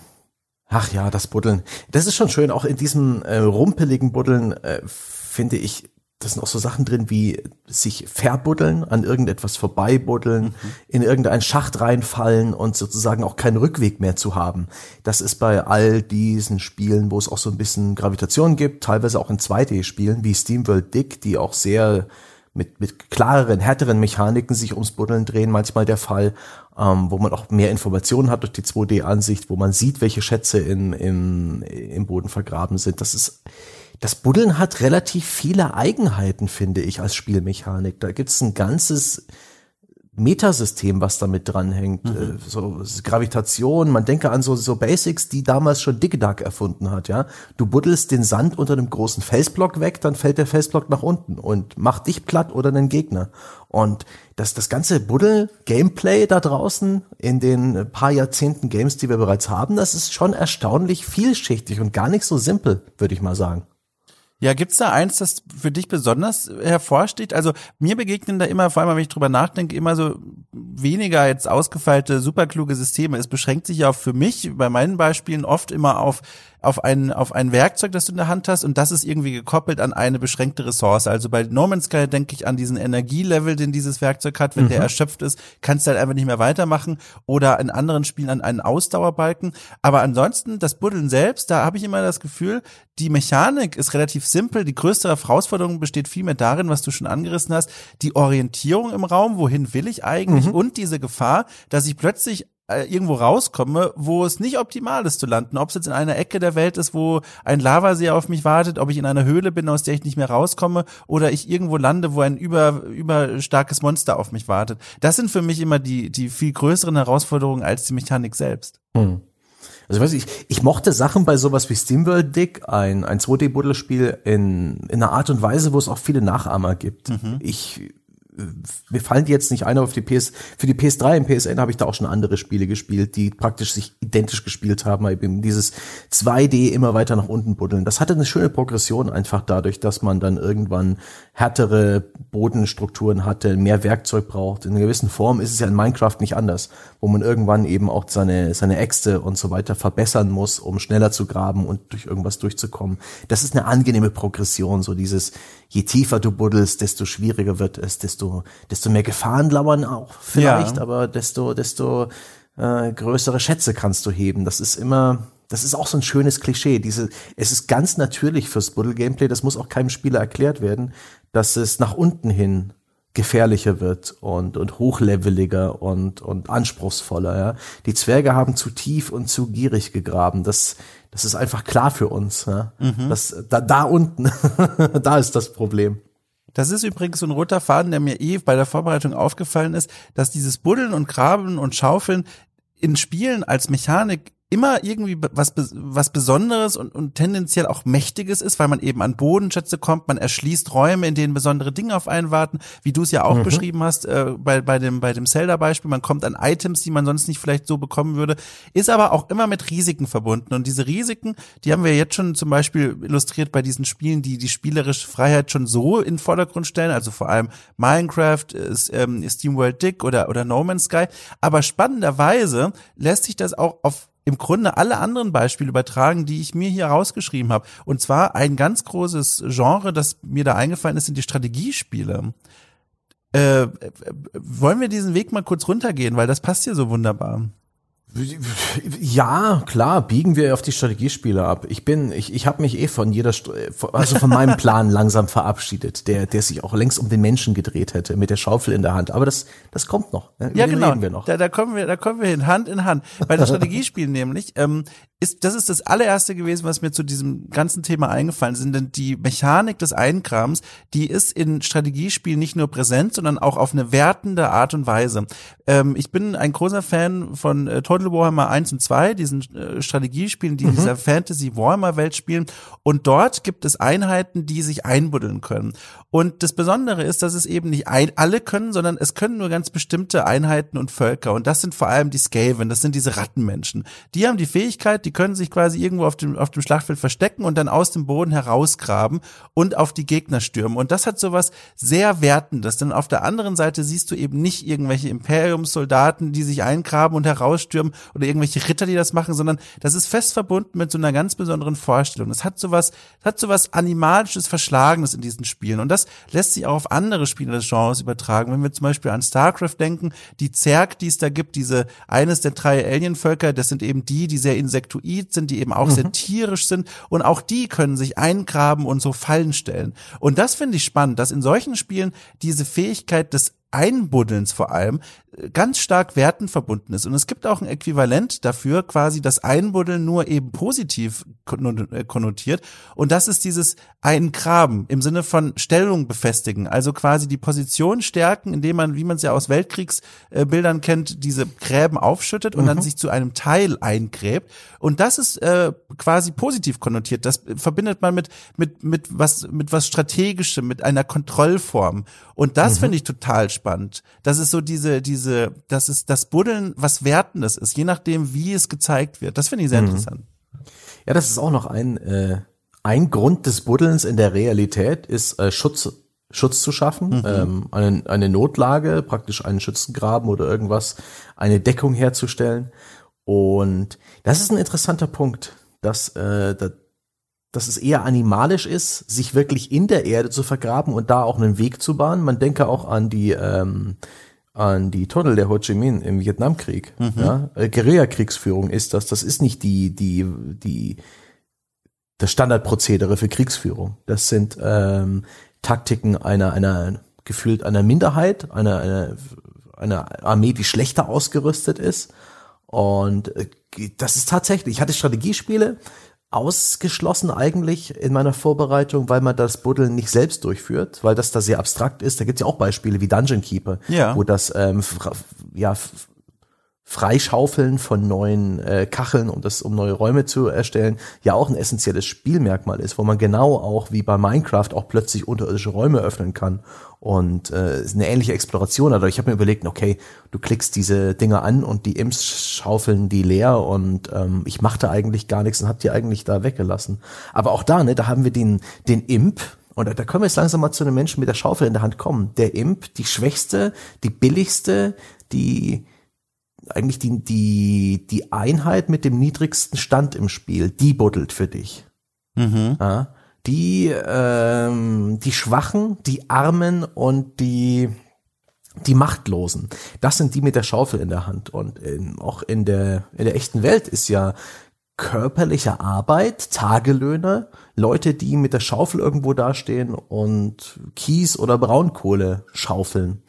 Ach ja, das Buddeln. Das ist schon schön. Auch in diesem äh, rumpeligen Buddeln äh, finde ich, das sind auch so Sachen drin wie sich verbuddeln, an irgendetwas vorbeibuddeln, mhm. in irgendeinen Schacht reinfallen und sozusagen auch keinen Rückweg mehr zu haben. Das ist bei all diesen Spielen, wo es auch so ein bisschen Gravitation gibt, teilweise auch in 2D-Spielen wie SteamWorld Dick, die auch sehr mit, mit klareren, härteren Mechaniken sich ums Buddeln drehen, manchmal der Fall, ähm, wo man auch mehr Informationen hat durch die 2D-Ansicht, wo man sieht, welche Schätze in, im, im Boden vergraben sind. Das ist, das Buddeln hat relativ viele Eigenheiten, finde ich, als Spielmechanik. Da gibt's ein ganzes Metasystem, was damit dranhängt, mhm. Äh, so Gravitation, man denke an so, so Basics, die damals schon Duck erfunden hat, ja. Du buddelst den Sand unter einem großen Felsblock weg, dann fällt der Felsblock nach unten und macht dich platt oder einen Gegner. Und das, das ganze Buddel-Gameplay da draußen in den paar Jahrzehnten Games, die wir bereits haben, das ist schon erstaunlich vielschichtig und gar nicht so simpel, würde ich mal sagen. Ja, gibt's da eins, das für dich besonders hervorsteht? Also mir begegnen da immer, vor allem wenn ich drüber nachdenke, immer so weniger jetzt ausgefeilte, superkluge Systeme. Es beschränkt sich ja auch für mich bei meinen Beispielen oft immer auf auf ein, auf ein Werkzeug, das du in der Hand hast und das ist irgendwie gekoppelt an eine beschränkte Ressource. Also bei No Man's Sky denke ich an diesen Energielevel, den dieses Werkzeug hat. Wenn mhm. der erschöpft ist, kannst du halt einfach nicht mehr weitermachen oder in anderen Spielen an einen Ausdauerbalken. Aber ansonsten, das Buddeln selbst, da habe ich immer das Gefühl, die Mechanik ist relativ simpel. Die größte Herausforderung besteht vielmehr darin, was du schon angerissen hast, die Orientierung im Raum, wohin will ich eigentlich mhm. und diese Gefahr, dass ich plötzlich irgendwo rauskomme, wo es nicht optimal ist zu landen. Ob es jetzt in einer Ecke der Welt ist, wo ein Lavasee auf mich wartet, ob ich in einer Höhle bin, aus der ich nicht mehr rauskomme, oder ich irgendwo lande, wo ein über, über starkes Monster auf mich wartet. Das sind für mich immer die, die viel größeren Herausforderungen als die Mechanik selbst. Hm. Also weiß ich, ich mochte Sachen bei sowas wie SteamWorld Dick, ein, ein 2D-Buddelspiel in, in einer Art und Weise, wo es auch viele Nachahmer gibt. Mhm. Ich mir fallen die jetzt nicht ein, aber für die PS, für die PS3 im PSN habe ich da auch schon andere Spiele gespielt, die praktisch sich identisch gespielt haben, eben dieses 2D immer weiter nach unten buddeln. Das hatte eine schöne Progression einfach dadurch, dass man dann irgendwann härtere Bodenstrukturen hatte, mehr Werkzeug braucht. In einer gewissen Form ist es ja in Minecraft nicht anders, wo man irgendwann eben auch seine, seine Äxte und so weiter verbessern muss, um schneller zu graben und durch irgendwas durchzukommen. Das ist eine angenehme Progression, so dieses, je tiefer du buddelst, desto schwieriger wird es, desto, desto mehr Gefahren lauern auch vielleicht, ja. aber desto, desto äh, größere Schätze kannst du heben. Das ist immer, das ist auch so ein schönes Klischee. Diese, es ist ganz natürlich fürs Buddel-Gameplay, das muss auch keinem Spieler erklärt werden, dass es nach unten hin gefährlicher wird und, und hochleveliger und, und anspruchsvoller. Ja. Die Zwerge haben zu tief und zu gierig gegraben. Das, das ist einfach klar für uns. Ja. Mhm. Das, da, da unten, da ist das Problem. Das ist übrigens so ein roter Faden, der mir eh bei der Vorbereitung aufgefallen ist, dass dieses Buddeln und Graben und Schaufeln in Spielen als Mechanik immer irgendwie was, was Besonderes und, und tendenziell auch Mächtiges ist, weil man eben an Bodenschätze kommt, man erschließt Räume, in denen besondere Dinge auf einen warten, wie du es ja auch mhm. beschrieben hast, äh, bei, bei dem, bei dem Zelda-Beispiel, man kommt an Items, die man sonst nicht vielleicht so bekommen würde, ist aber auch immer mit Risiken verbunden. Und diese Risiken, die haben wir jetzt schon zum Beispiel illustriert bei diesen Spielen, die die spielerische Freiheit schon so in den Vordergrund stellen, also vor allem Minecraft, ist, ähm, SteamWorld Dick oder, oder No Man's Sky. Aber spannenderweise lässt sich das auch auf im Grunde alle anderen Beispiele übertragen, die ich mir hier rausgeschrieben habe. Und zwar ein ganz großes Genre, das mir da eingefallen ist, sind die Strategiespiele. Äh, wollen wir diesen Weg mal kurz runtergehen, weil das passt hier so wunderbar. Ja, klar, biegen wir auf die Strategiespiele ab. Ich bin, ich, ich habe mich eh von jeder, also von meinem Plan langsam verabschiedet, der, der sich auch längst um den Menschen gedreht hätte, mit der Schaufel in der Hand. Aber das, das kommt noch. Ne? Ja, genau. Wir noch. Da, da kommen wir, da kommen wir hin, Hand in Hand. Bei den Strategiespielen nämlich, ähm, ist, das ist das allererste gewesen, was mir zu diesem ganzen Thema eingefallen sind, denn die Mechanik des Einkrams, die ist in Strategiespielen nicht nur präsent, sondern auch auf eine wertende Art und Weise. Ähm, ich bin ein großer Fan von äh, Total Total Warhammer 1 und 2, diesen äh, Strategiespielen, die in dieser Fantasy Warhammer Welt spielen. Und dort gibt es Einheiten, die sich einbuddeln können. Und das Besondere ist, dass es eben nicht ein, alle können, sondern es können nur ganz bestimmte Einheiten und Völker. Und das sind vor allem die Skaven, das sind diese Rattenmenschen. Die haben die Fähigkeit, die können sich quasi irgendwo auf dem, auf dem Schlachtfeld verstecken und dann aus dem Boden herausgraben und auf die Gegner stürmen. Und das hat sowas sehr Wertendes. Denn auf der anderen Seite siehst du eben nicht irgendwelche Imperiumssoldaten, die sich eingraben und herausstürmen oder irgendwelche Ritter, die das machen, sondern das ist fest verbunden mit so einer ganz besonderen Vorstellung. Es hat sowas, es hat sowas animalisches, verschlagenes in diesen Spielen. Und das lässt sich auch auf andere Spiele des Genres übertragen. Wenn wir zum Beispiel an StarCraft denken, die Zerg, die es da gibt, diese eines der drei Alienvölker, das sind eben die, die sehr insektoid sind, die eben auch mhm. sehr tierisch sind und auch die können sich eingraben und so Fallen stellen. Und das finde ich spannend, dass in solchen Spielen diese Fähigkeit des Einbuddelns vor allem ganz stark Werten verbunden ist. Und es gibt auch ein Äquivalent dafür, quasi das Einbuddeln nur eben positiv äh, konnotiert. Und das ist dieses Eingraben im Sinne von Stellung befestigen. Also quasi die Position stärken, indem man, wie man es ja aus Weltkriegsbildern kennt, diese Gräben aufschüttet und mhm. dann sich zu einem Teil eingräbt. Und das ist äh, quasi positiv konnotiert. Das verbindet man mit, mit, mit was, mit was Strategischem, mit einer Kontrollform. Und das mhm. finde ich total spannend. Das ist so diese, diese diese, das ist das Buddeln, was Wertendes ist, je nachdem, wie es gezeigt wird. Das finde ich sehr mhm. interessant. Ja, das ist auch noch ein, äh, ein Grund des Buddelns in der Realität, ist äh, Schutz, Schutz zu schaffen, mhm. ähm, eine, eine Notlage, praktisch einen Schützengraben oder irgendwas, eine Deckung herzustellen. Und das ist ein interessanter Punkt, dass, äh, dass, dass es eher animalisch ist, sich wirklich in der Erde zu vergraben und da auch einen Weg zu bahnen. Man denke auch an die ähm, an die Tunnel der Ho Chi Minh im Vietnamkrieg. Mhm. Ja? Äh, Guerillakriegsführung ist das. Das ist nicht die, die, die, das Standardprozedere für Kriegsführung. Das sind ähm, Taktiken einer, einer gefühlt einer Minderheit, einer, einer, einer Armee, die schlechter ausgerüstet ist. Und äh, das ist tatsächlich, ich hatte Strategiespiele, ausgeschlossen eigentlich in meiner Vorbereitung, weil man das Buddeln nicht selbst durchführt, weil das da sehr abstrakt ist. Da gibt's ja auch Beispiele wie Dungeon Keeper, ja. wo das ähm, ja Freischaufeln von neuen äh, Kacheln, um das, um neue Räume zu erstellen, ja auch ein essentielles Spielmerkmal ist, wo man genau auch wie bei Minecraft auch plötzlich unterirdische Räume öffnen kann und äh, eine ähnliche Exploration. Also ich habe mir überlegt, okay, du klickst diese Dinger an und die Imps schaufeln die leer und ähm, ich machte eigentlich gar nichts und hab die eigentlich da weggelassen. Aber auch da, ne, da haben wir den den Imp, und da können wir jetzt langsam mal zu einem Menschen mit der Schaufel in der Hand kommen. Der Imp, die schwächste, die billigste, die eigentlich die, die, die Einheit mit dem niedrigsten Stand im Spiel, die buddelt für dich. Mhm. Ja, die, ähm, die Schwachen, die Armen und die, die Machtlosen. Das sind die mit der Schaufel in der Hand. Und in, auch in der, in der echten Welt ist ja körperliche Arbeit, Tagelöhner, Leute, die mit der Schaufel irgendwo dastehen und Kies oder Braunkohle schaufeln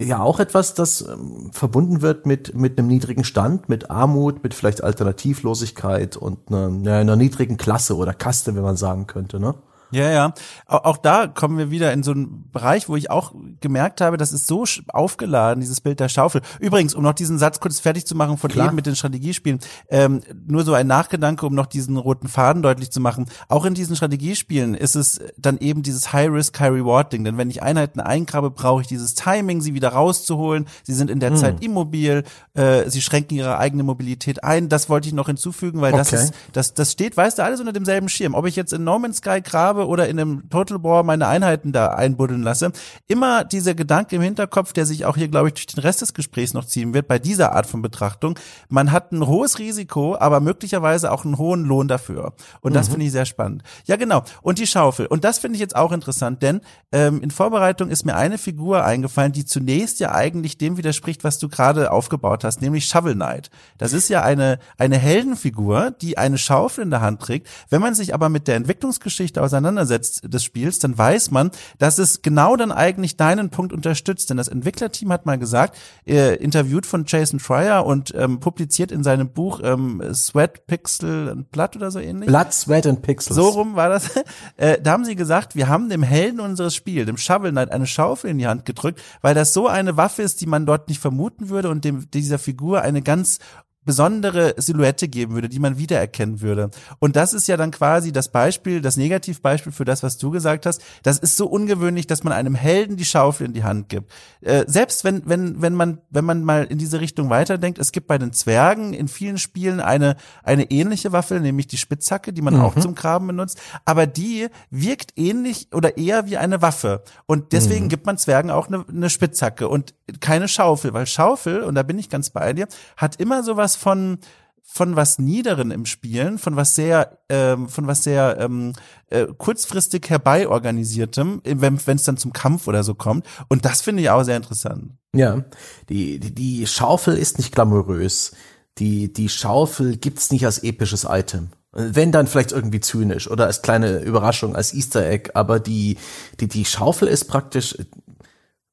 ja auch etwas, das ähm, verbunden wird mit, mit einem niedrigen Stand, mit Armut, mit vielleicht Alternativlosigkeit und einer, einer niedrigen Klasse oder Kaste, wenn man sagen könnte, ne? Ja, ja. Auch da kommen wir wieder in so einen Bereich, wo ich auch gemerkt habe, das ist so aufgeladen, dieses Bild der Schaufel. Übrigens, um noch diesen Satz kurz fertig zu machen von Klar. eben mit den Strategiespielen, ähm, nur so ein Nachgedanke, um noch diesen roten Faden deutlich zu machen. Auch in diesen Strategiespielen ist es dann eben dieses High-Risk, High-Reward-Ding. Denn wenn ich Einheiten eingrabe, brauche ich dieses Timing, sie wieder rauszuholen. Sie sind in der mhm. Zeit immobil, äh, sie schränken ihre eigene Mobilität ein. Das wollte ich noch hinzufügen, weil okay. das ist, das, das steht, weißt du, alles unter demselben Schirm. Ob ich jetzt in No Man's Sky grabe, habe oder in einem Total War meine Einheiten da einbuddeln lasse. Immer dieser Gedanke im Hinterkopf, der sich auch hier, glaube ich, durch den Rest des Gesprächs noch ziehen wird, bei dieser Art von Betrachtung. Man hat ein hohes Risiko, aber möglicherweise auch einen hohen Lohn dafür. Und das mhm. finde ich sehr spannend. Ja, genau. Und die Schaufel. Und das finde ich jetzt auch interessant, denn ähm, in Vorbereitung ist mir eine Figur eingefallen, die zunächst ja eigentlich dem widerspricht, was du gerade aufgebaut hast, nämlich Shovel Knight. Das ist ja eine, eine Heldenfigur, die eine Schaufel in der Hand trägt. Wenn man sich aber mit der Entwicklungsgeschichte auseinandersetzt, auseinandersetzt des Spiels, dann weiß man, dass es genau dann eigentlich deinen Punkt unterstützt. Denn das Entwicklerteam hat mal gesagt, äh, interviewt von Jason Fryer und ähm, publiziert in seinem Buch ähm, Sweat, Pixel und Blood oder so ähnlich. Blood, Sweat and Pixels. So rum war das. Äh, da haben sie gesagt, wir haben dem Helden unseres Spiels, dem Shovel Knight, eine Schaufel in die Hand gedrückt, weil das so eine Waffe ist, die man dort nicht vermuten würde und dem, dieser Figur eine ganz besondere Silhouette geben würde, die man wiedererkennen würde. Und das ist ja dann quasi das Beispiel, das Negativbeispiel für das, was du gesagt hast. Das ist so ungewöhnlich, dass man einem Helden die Schaufel in die Hand gibt. Äh, selbst wenn, wenn, wenn man, wenn man mal in diese Richtung weiterdenkt, es gibt bei den Zwergen in vielen Spielen eine, eine ähnliche Waffe, nämlich die Spitzhacke, die man mhm. auch zum Graben benutzt. Aber die wirkt ähnlich oder eher wie eine Waffe. Und deswegen mhm. gibt man Zwergen auch eine, eine Spitzhacke und keine Schaufel, weil Schaufel, und da bin ich ganz bei dir, hat immer sowas von von was Niederen im Spielen, von was sehr, ähm, von was sehr ähm, äh, kurzfristig herbeiorganisiertem, wenn es dann zum Kampf oder so kommt. Und das finde ich auch sehr interessant. Ja, die, die, die Schaufel ist nicht glamourös. Die, die Schaufel gibt's nicht als episches Item. Wenn dann vielleicht irgendwie zynisch oder als kleine Überraschung, als Easter Egg, aber die, die, die Schaufel ist praktisch,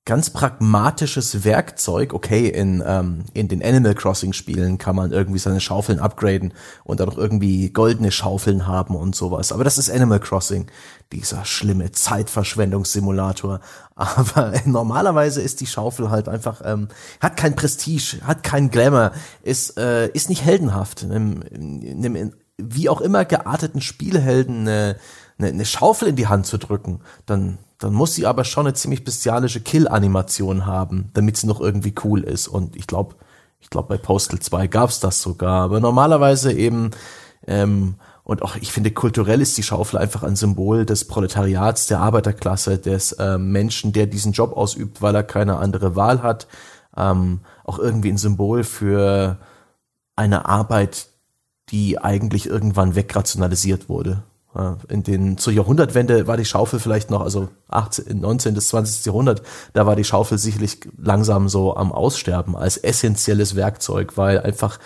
ganz pragmatisches Werkzeug. Okay, in, ähm, in den Animal Crossing Spielen kann man irgendwie seine Schaufeln upgraden und dann auch irgendwie goldene Schaufeln haben und sowas. Aber das ist Animal Crossing, dieser schlimme Zeitverschwendungssimulator. Aber normalerweise ist die Schaufel halt einfach, ähm, hat kein Prestige, hat kein Glamour, ist, äh, ist nicht heldenhaft. In, in, in, wie auch immer gearteten Spielhelden eine, eine, eine Schaufel in die Hand zu drücken, dann dann muss sie aber schon eine ziemlich bestialische Kill-Animation haben, damit sie noch irgendwie cool ist. Und ich glaube, ich glaube, bei Postal 2 gab's das sogar. Aber normalerweise eben, ähm, und auch ich finde, kulturell ist die Schaufel einfach ein Symbol des Proletariats, der Arbeiterklasse, des äh, Menschen, der diesen Job ausübt, weil er keine andere Wahl hat. Ähm, auch irgendwie ein Symbol für eine Arbeit, die eigentlich irgendwann wegrationalisiert wurde. In den, zur Jahrhundertwende war die Schaufel vielleicht noch, also 18, 19. bis 20. Jahrhundert, da war die Schaufel sicherlich langsam so am Aussterben als essentielles Werkzeug, weil einfach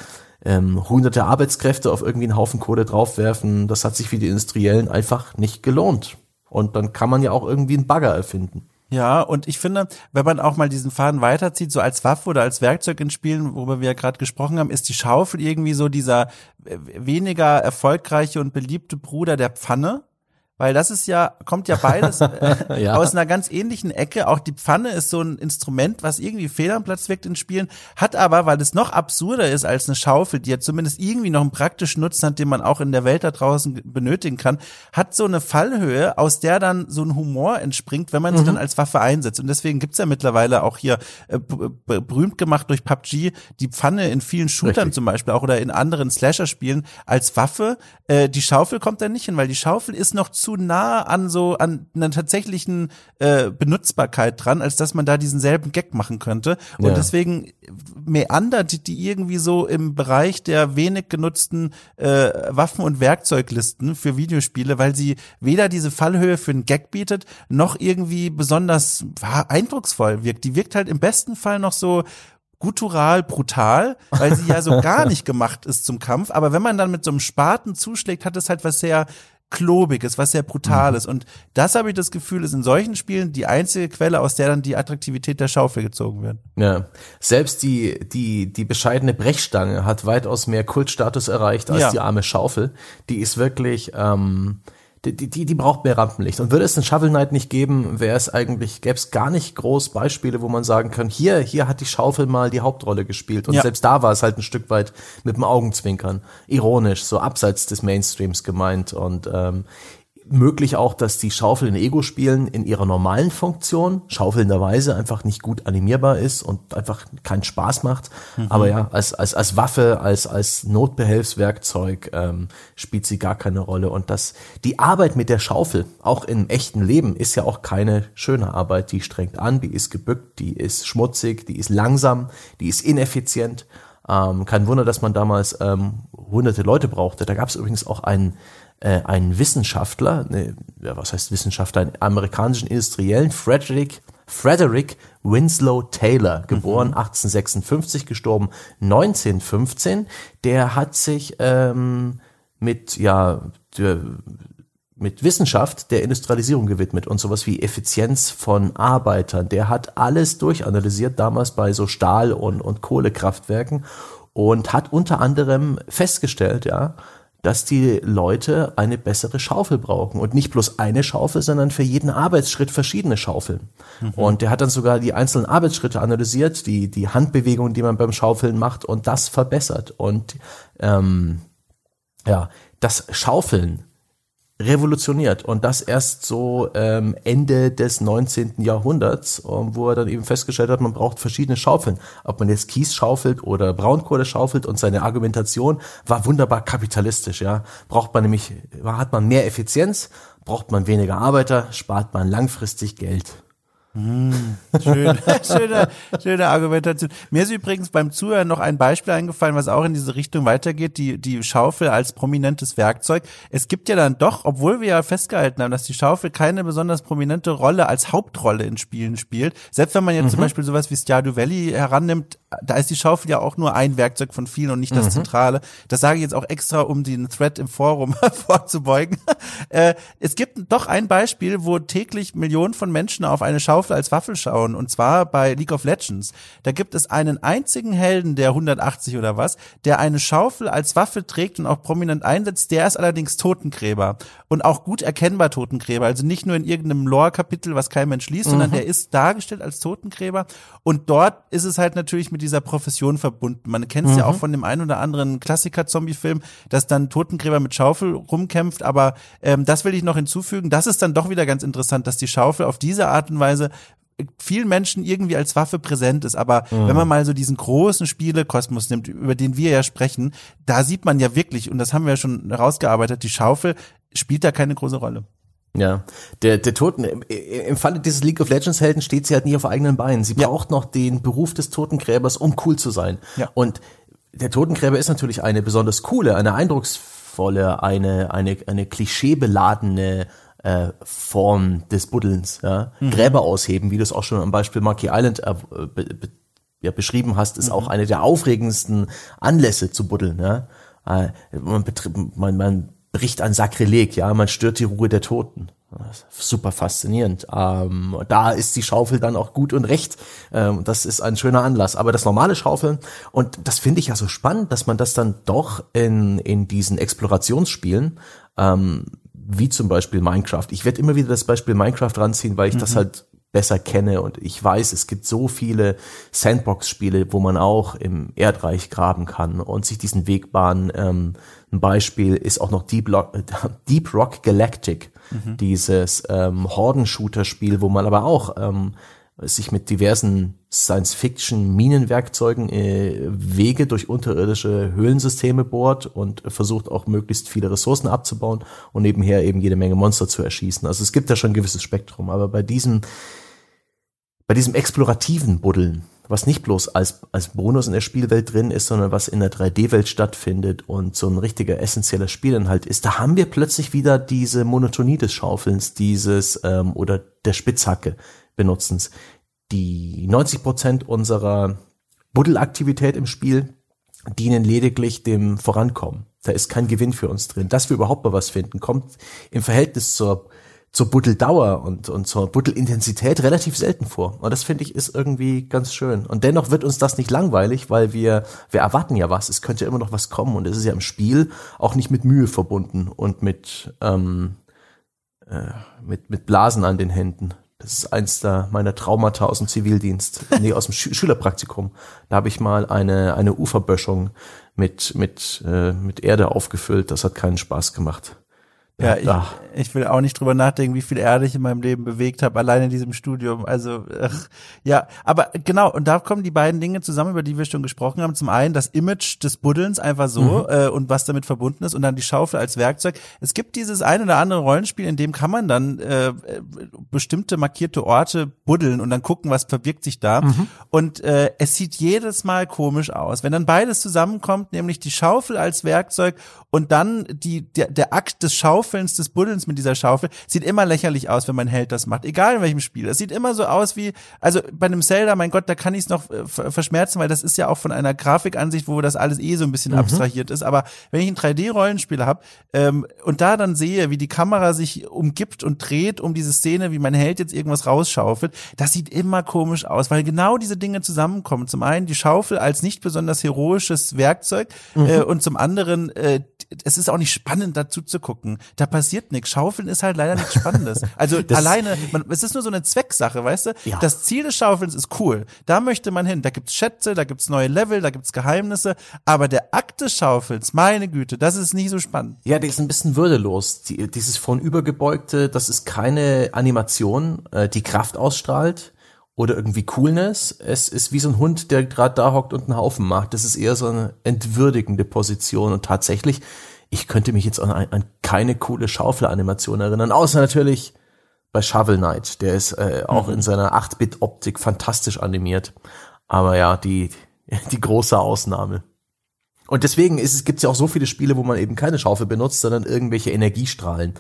ähm, hunderte Arbeitskräfte auf irgendwie einen Haufen Kohle draufwerfen, das hat sich für die Industriellen einfach nicht gelohnt. Und dann kann man ja auch irgendwie einen Bagger erfinden. Ja, und ich finde, wenn man auch mal diesen Faden weiterzieht, so als Waffe oder als Werkzeug in Spielen, worüber wir ja gerade gesprochen haben, ist die Schaufel irgendwie so dieser äh, weniger erfolgreiche und beliebte Bruder der Pfanne. Weil das ist ja, kommt ja beides äh, ja. aus einer ganz ähnlichen Ecke. Auch die Pfanne ist so ein Instrument, was irgendwie fehl am Platz wirkt in Spielen, hat aber, weil es noch absurder ist als eine Schaufel, die ja zumindest irgendwie noch einen praktischen Nutzen hat, den man auch in der Welt da draußen benötigen kann, hat so eine Fallhöhe, aus der dann so ein Humor entspringt, wenn man mhm. sie dann als Waffe einsetzt. Und deswegen gibt's ja mittlerweile auch hier äh, berühmt gemacht durch PUBG die Pfanne in vielen Shootern Richtig. zum Beispiel auch oder in anderen Slasher-Spielen als Waffe. Äh, die Schaufel kommt da nicht hin, weil die Schaufel ist noch zu zu nah an so an einer tatsächlichen äh, Benutzbarkeit dran, als dass man da diesen selben Gag machen könnte. Und ja. deswegen meandert die irgendwie so im Bereich der wenig genutzten äh, Waffen- und Werkzeuglisten für Videospiele, weil sie weder diese Fallhöhe für einen Gag bietet, noch irgendwie besonders eindrucksvoll wirkt. Die wirkt halt im besten Fall noch so guttural brutal, weil sie ja so gar nicht gemacht ist zum Kampf. Aber wenn man dann mit so einem Spaten zuschlägt, hat es halt was sehr klobiges, was sehr brutales. Mhm. Und das habe ich das Gefühl, ist in solchen Spielen die einzige Quelle, aus der dann die Attraktivität der Schaufel gezogen wird. Ja. Selbst die, die, die bescheidene Brechstange hat weitaus mehr Kultstatus erreicht als ja. die arme Schaufel. Die ist wirklich, ähm, die, die, die braucht mehr Rampenlicht. Und würde es den Shovel Knight nicht geben, wäre es eigentlich, gäbe es gar nicht groß Beispiele, wo man sagen kann, hier, hier hat die Schaufel mal die Hauptrolle gespielt. Und ja. selbst da war es halt ein Stück weit mit dem Augenzwinkern. Ironisch, so abseits des Mainstreams gemeint. Und ähm, möglich auch, dass die Schaufel in Ego-Spielen in ihrer normalen Funktion schaufelnderweise einfach nicht gut animierbar ist und einfach keinen Spaß macht. Mhm. Aber ja, als, als, als Waffe, als, als Notbehelfswerkzeug ähm, spielt sie gar keine Rolle. Und das, die Arbeit mit der Schaufel, auch im echten Leben, ist ja auch keine schöne Arbeit. Die strengt an, die ist gebückt, die ist schmutzig, die ist langsam, die ist ineffizient. Ähm, kein Wunder, dass man damals ähm, hunderte Leute brauchte. Da gab es übrigens auch einen äh, einen Wissenschaftler, ne, ja, was heißt Wissenschaftler, einen amerikanischen Industriellen, Frederick, Frederick Winslow Taylor, geboren mhm. 1856, gestorben 1915, der hat sich ähm, mit ja der mit Wissenschaft der Industrialisierung gewidmet und sowas wie Effizienz von Arbeitern. Der hat alles durchanalysiert damals bei so Stahl- und, und Kohlekraftwerken und hat unter anderem festgestellt, ja, dass die Leute eine bessere Schaufel brauchen und nicht bloß eine Schaufel, sondern für jeden Arbeitsschritt verschiedene Schaufeln. Mhm. Und der hat dann sogar die einzelnen Arbeitsschritte analysiert, die die Handbewegungen, die man beim Schaufeln macht und das verbessert. Und ähm, ja, das Schaufeln revolutioniert und das erst so ähm, Ende des 19. Jahrhunderts, ähm, wo er dann eben festgestellt hat, man braucht verschiedene Schaufeln. Ob man jetzt Kies schaufelt oder Braunkohle schaufelt und seine Argumentation war wunderbar kapitalistisch, ja. Braucht man nämlich, hat man mehr Effizienz, braucht man weniger Arbeiter, spart man langfristig Geld. Mmh, schön, schöne, schöne Argumentation. Mir ist übrigens beim Zuhören noch ein Beispiel eingefallen, was auch in diese Richtung weitergeht, die, die Schaufel als prominentes Werkzeug. Es gibt ja dann doch, obwohl wir ja festgehalten haben, dass die Schaufel keine besonders prominente Rolle als Hauptrolle in Spielen spielt. Selbst wenn man jetzt mhm. zum Beispiel sowas wie Stardew Valley herannimmt, da ist die Schaufel ja auch nur ein Werkzeug von vielen und nicht das mhm. Zentrale. Das sage ich jetzt auch extra, um den Thread im Forum vorzubeugen. Äh, es gibt doch ein Beispiel, wo täglich Millionen von Menschen auf eine Schaufel Schaufel als Waffe schauen und zwar bei League of Legends. Da gibt es einen einzigen Helden, der 180 oder was, der eine Schaufel als Waffe trägt und auch prominent einsetzt. Der ist allerdings Totengräber und auch gut erkennbar Totengräber. Also nicht nur in irgendeinem Lore-Kapitel, was kein Mensch liest, mhm. sondern der ist dargestellt als Totengräber. Und dort ist es halt natürlich mit dieser Profession verbunden. Man kennt es mhm. ja auch von dem einen oder anderen Klassiker-Zombie-Film, dass dann Totengräber mit Schaufel rumkämpft. Aber ähm, das will ich noch hinzufügen. Das ist dann doch wieder ganz interessant, dass die Schaufel auf diese Art und Weise vielen Menschen irgendwie als Waffe präsent ist. Aber mhm. wenn man mal so diesen großen Spiele-Kosmos nimmt, über den wir ja sprechen, da sieht man ja wirklich, und das haben wir ja schon herausgearbeitet, die Schaufel spielt da keine große Rolle. Ja, der, der Toten, im Falle dieses League of Legends Helden steht sie halt nie auf eigenen Beinen. Sie ja. braucht noch den Beruf des Totengräbers, um cool zu sein. Ja. Und der Totengräber ist natürlich eine besonders coole, eine eindrucksvolle, eine, eine, eine klischeebeladene äh, Form des Buddelns. Ja? Mhm. Gräber ausheben, wie du es auch schon am Beispiel Monkey Island äh, be, be, ja, beschrieben hast, ist mhm. auch eine der aufregendsten Anlässe zu buddeln. Ja? Äh, man, man, man bricht ein Sakrileg, ja, man stört die Ruhe der Toten. Super faszinierend. Ähm, da ist die Schaufel dann auch gut und recht. Ähm, das ist ein schöner Anlass. Aber das normale Schaufeln, und das finde ich ja so spannend, dass man das dann doch in, in diesen Explorationsspielen ähm, wie zum Beispiel Minecraft. Ich werde immer wieder das Beispiel Minecraft ranziehen, weil ich mhm. das halt besser kenne und ich weiß, es gibt so viele Sandbox-Spiele, wo man auch im Erdreich graben kann und sich diesen Weg bahnen. Ähm, ein Beispiel ist auch noch Deep, Rock, Deep Rock Galactic, mhm. dieses ähm, Horden-Shooter-Spiel, wo man aber auch ähm, sich mit diversen Science-Fiction-Minenwerkzeugen äh, Wege durch unterirdische Höhlensysteme bohrt und versucht auch möglichst viele Ressourcen abzubauen und nebenher eben jede Menge Monster zu erschießen. Also es gibt da schon ein gewisses Spektrum, aber bei diesem, bei diesem explorativen Buddeln, was nicht bloß als, als Bonus in der Spielwelt drin ist, sondern was in der 3D-Welt stattfindet und so ein richtiger essentieller Spielinhalt ist, da haben wir plötzlich wieder diese Monotonie des Schaufelns, dieses ähm, oder der Spitzhacke benutzens. Die 90 Prozent unserer Buddelaktivität im Spiel dienen lediglich dem Vorankommen. Da ist kein Gewinn für uns drin. Dass wir überhaupt mal was finden, kommt im Verhältnis zur zur Buddeldauer und, und zur Buddelintensität relativ selten vor. Und das finde ich ist irgendwie ganz schön. Und dennoch wird uns das nicht langweilig, weil wir, wir erwarten ja was. Es könnte immer noch was kommen. Und es ist ja im Spiel auch nicht mit Mühe verbunden und mit, ähm, äh, mit, mit Blasen an den Händen. Das ist eins der meiner Traumata aus dem Zivildienst, nee, aus dem Schü Schülerpraktikum. Da habe ich mal eine, eine Uferböschung mit, mit, äh, mit Erde aufgefüllt. Das hat keinen Spaß gemacht. Ja, ich, ich will auch nicht drüber nachdenken, wie viel Erde ich in meinem Leben bewegt habe, allein in diesem Studium. Also ach, ja, aber genau, und da kommen die beiden Dinge zusammen, über die wir schon gesprochen haben. Zum einen das Image des Buddelns einfach so mhm. äh, und was damit verbunden ist und dann die Schaufel als Werkzeug. Es gibt dieses ein oder andere Rollenspiel, in dem kann man dann äh, bestimmte markierte Orte buddeln und dann gucken, was verbirgt sich da. Mhm. Und äh, es sieht jedes Mal komisch aus. Wenn dann beides zusammenkommt, nämlich die Schaufel als Werkzeug und dann die, der, der Akt des Schaufel Schaufelns, des Buddelns mit dieser Schaufel sieht immer lächerlich aus, wenn mein Held das macht, egal in welchem Spiel. Es sieht immer so aus wie, also bei einem Zelda, mein Gott, da kann ich es noch äh, verschmerzen, weil das ist ja auch von einer Grafikansicht, wo das alles eh so ein bisschen mhm. abstrahiert ist. Aber wenn ich ein 3D-Rollenspiel habe ähm, und da dann sehe, wie die Kamera sich umgibt und dreht um diese Szene, wie mein Held jetzt irgendwas rausschaufelt, das sieht immer komisch aus, weil genau diese Dinge zusammenkommen. Zum einen die Schaufel als nicht besonders heroisches Werkzeug mhm. äh, und zum anderen äh, es ist auch nicht spannend dazu zu gucken. Da passiert nichts. Schaufeln ist halt leider nichts Spannendes. Also das, alleine, man, es ist nur so eine Zwecksache, weißt du? Ja. Das Ziel des Schaufelns ist cool. Da möchte man hin. Da gibt's Schätze, da gibt's neue Level, da gibt's Geheimnisse. Aber der Akt des Schaufels, meine Güte, das ist nicht so spannend. Ja, der ist ein bisschen würdelos. Die, dieses von übergebeugte, das ist keine Animation, äh, die Kraft ausstrahlt oder irgendwie Coolness. Es ist wie so ein Hund, der gerade da hockt und einen Haufen macht. Das ist eher so eine entwürdigende Position und tatsächlich, ich könnte mich jetzt an, an keine coole Schaufelanimation erinnern, außer natürlich bei Shovel Knight. Der ist äh, auch mhm. in seiner 8-Bit-Optik fantastisch animiert. Aber ja, die, die große Ausnahme. Und deswegen ist es, gibt es ja auch so viele Spiele, wo man eben keine Schaufel benutzt, sondern irgendwelche Energiestrahlen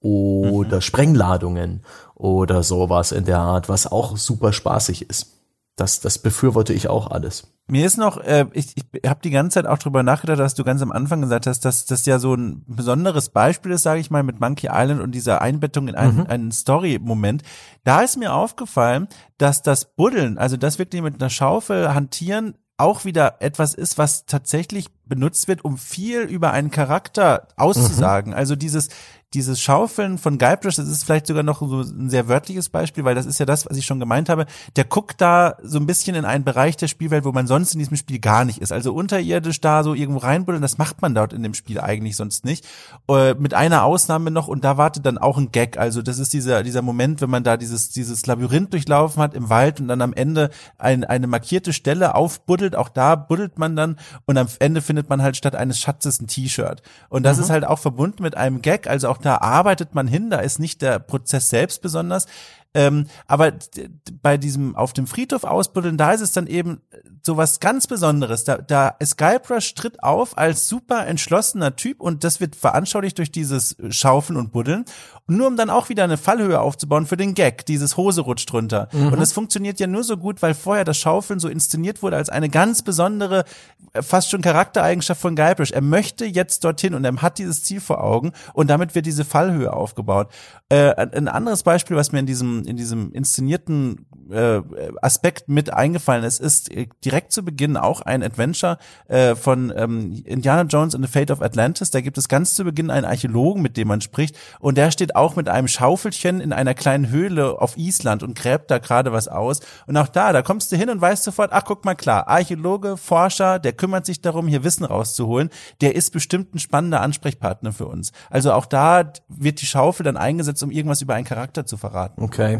oder mhm. Sprengladungen oder sowas in der Art, was auch super spaßig ist. Das, das befürworte ich auch alles. Mir ist noch, äh, ich, ich habe die ganze Zeit auch drüber nachgedacht, dass du ganz am Anfang gesagt hast, dass das ja so ein besonderes Beispiel ist, sage ich mal, mit Monkey Island und dieser Einbettung in einen, mhm. einen Story-Moment. Da ist mir aufgefallen, dass das Buddeln, also das wirklich mit einer Schaufel hantieren, auch wieder etwas ist, was tatsächlich benutzt wird, um viel über einen Charakter auszusagen. Mhm. Also dieses, dieses Schaufeln von Guybrush, das ist vielleicht sogar noch so ein sehr wörtliches Beispiel, weil das ist ja das, was ich schon gemeint habe. Der guckt da so ein bisschen in einen Bereich der Spielwelt, wo man sonst in diesem Spiel gar nicht ist. Also unterirdisch da so irgendwo reinbuddeln, das macht man dort in dem Spiel eigentlich sonst nicht. Äh, mit einer Ausnahme noch und da wartet dann auch ein Gag. Also das ist dieser, dieser Moment, wenn man da dieses, dieses Labyrinth durchlaufen hat im Wald und dann am Ende ein, eine markierte Stelle aufbuddelt. Auch da buddelt man dann und am Ende findet man halt statt eines Schatzes ein T-Shirt. Und das mhm. ist halt auch verbunden mit einem Gag. Also auch da arbeitet man hin, da ist nicht der Prozess selbst besonders. Ähm, aber bei diesem auf dem Friedhof ausbuddeln, da ist es dann eben so was ganz Besonderes. Da, da Skyprush tritt auf als super entschlossener Typ und das wird veranschaulicht durch dieses Schaufeln und Buddeln. Und nur um dann auch wieder eine Fallhöhe aufzubauen für den Gag, dieses Hose rutscht runter. Mhm. Und das funktioniert ja nur so gut, weil vorher das Schaufeln so inszeniert wurde als eine ganz besondere, fast schon Charaktereigenschaft von Guybrush. Er möchte jetzt dorthin und er hat dieses Ziel vor Augen und damit wird diese Fallhöhe aufgebaut. Äh, ein anderes Beispiel, was mir in diesem in diesem inszenierten äh, Aspekt mit eingefallen ist, ist äh, direkt zu Beginn auch ein Adventure äh, von ähm, Indiana Jones and the Fate of Atlantis. Da gibt es ganz zu Beginn einen Archäologen, mit dem man spricht, und der steht auch mit einem Schaufelchen in einer kleinen Höhle auf Island und gräbt da gerade was aus. Und auch da, da kommst du hin und weißt sofort, ach guck mal klar, Archäologe, Forscher, der kümmert sich darum, hier Wissen rauszuholen, der ist bestimmt ein spannender Ansprechpartner für uns. Also auch da wird die Schaufel dann eingesetzt, um irgendwas über einen Charakter zu verraten. Okay.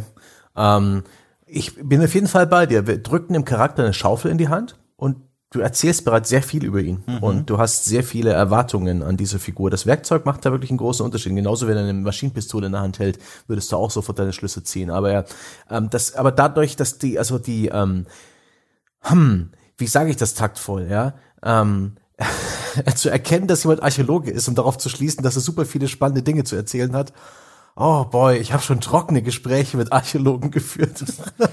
Ähm, ich bin auf jeden Fall bei dir. Wir drücken dem Charakter eine Schaufel in die Hand und du erzählst bereits sehr viel über ihn mhm. und du hast sehr viele Erwartungen an diese Figur. Das Werkzeug macht da wirklich einen großen Unterschied. Genauso wenn er eine Maschinenpistole in der Hand hält, würdest du auch sofort deine Schlüsse ziehen. Aber ja, ähm, das, aber dadurch, dass die, also die, ähm, hm, wie sage ich das taktvoll, ja, ähm, zu erkennen, dass jemand Archäologe ist und darauf zu schließen, dass er super viele spannende Dinge zu erzählen hat, oh boy, ich habe schon trockene Gespräche mit Archäologen geführt.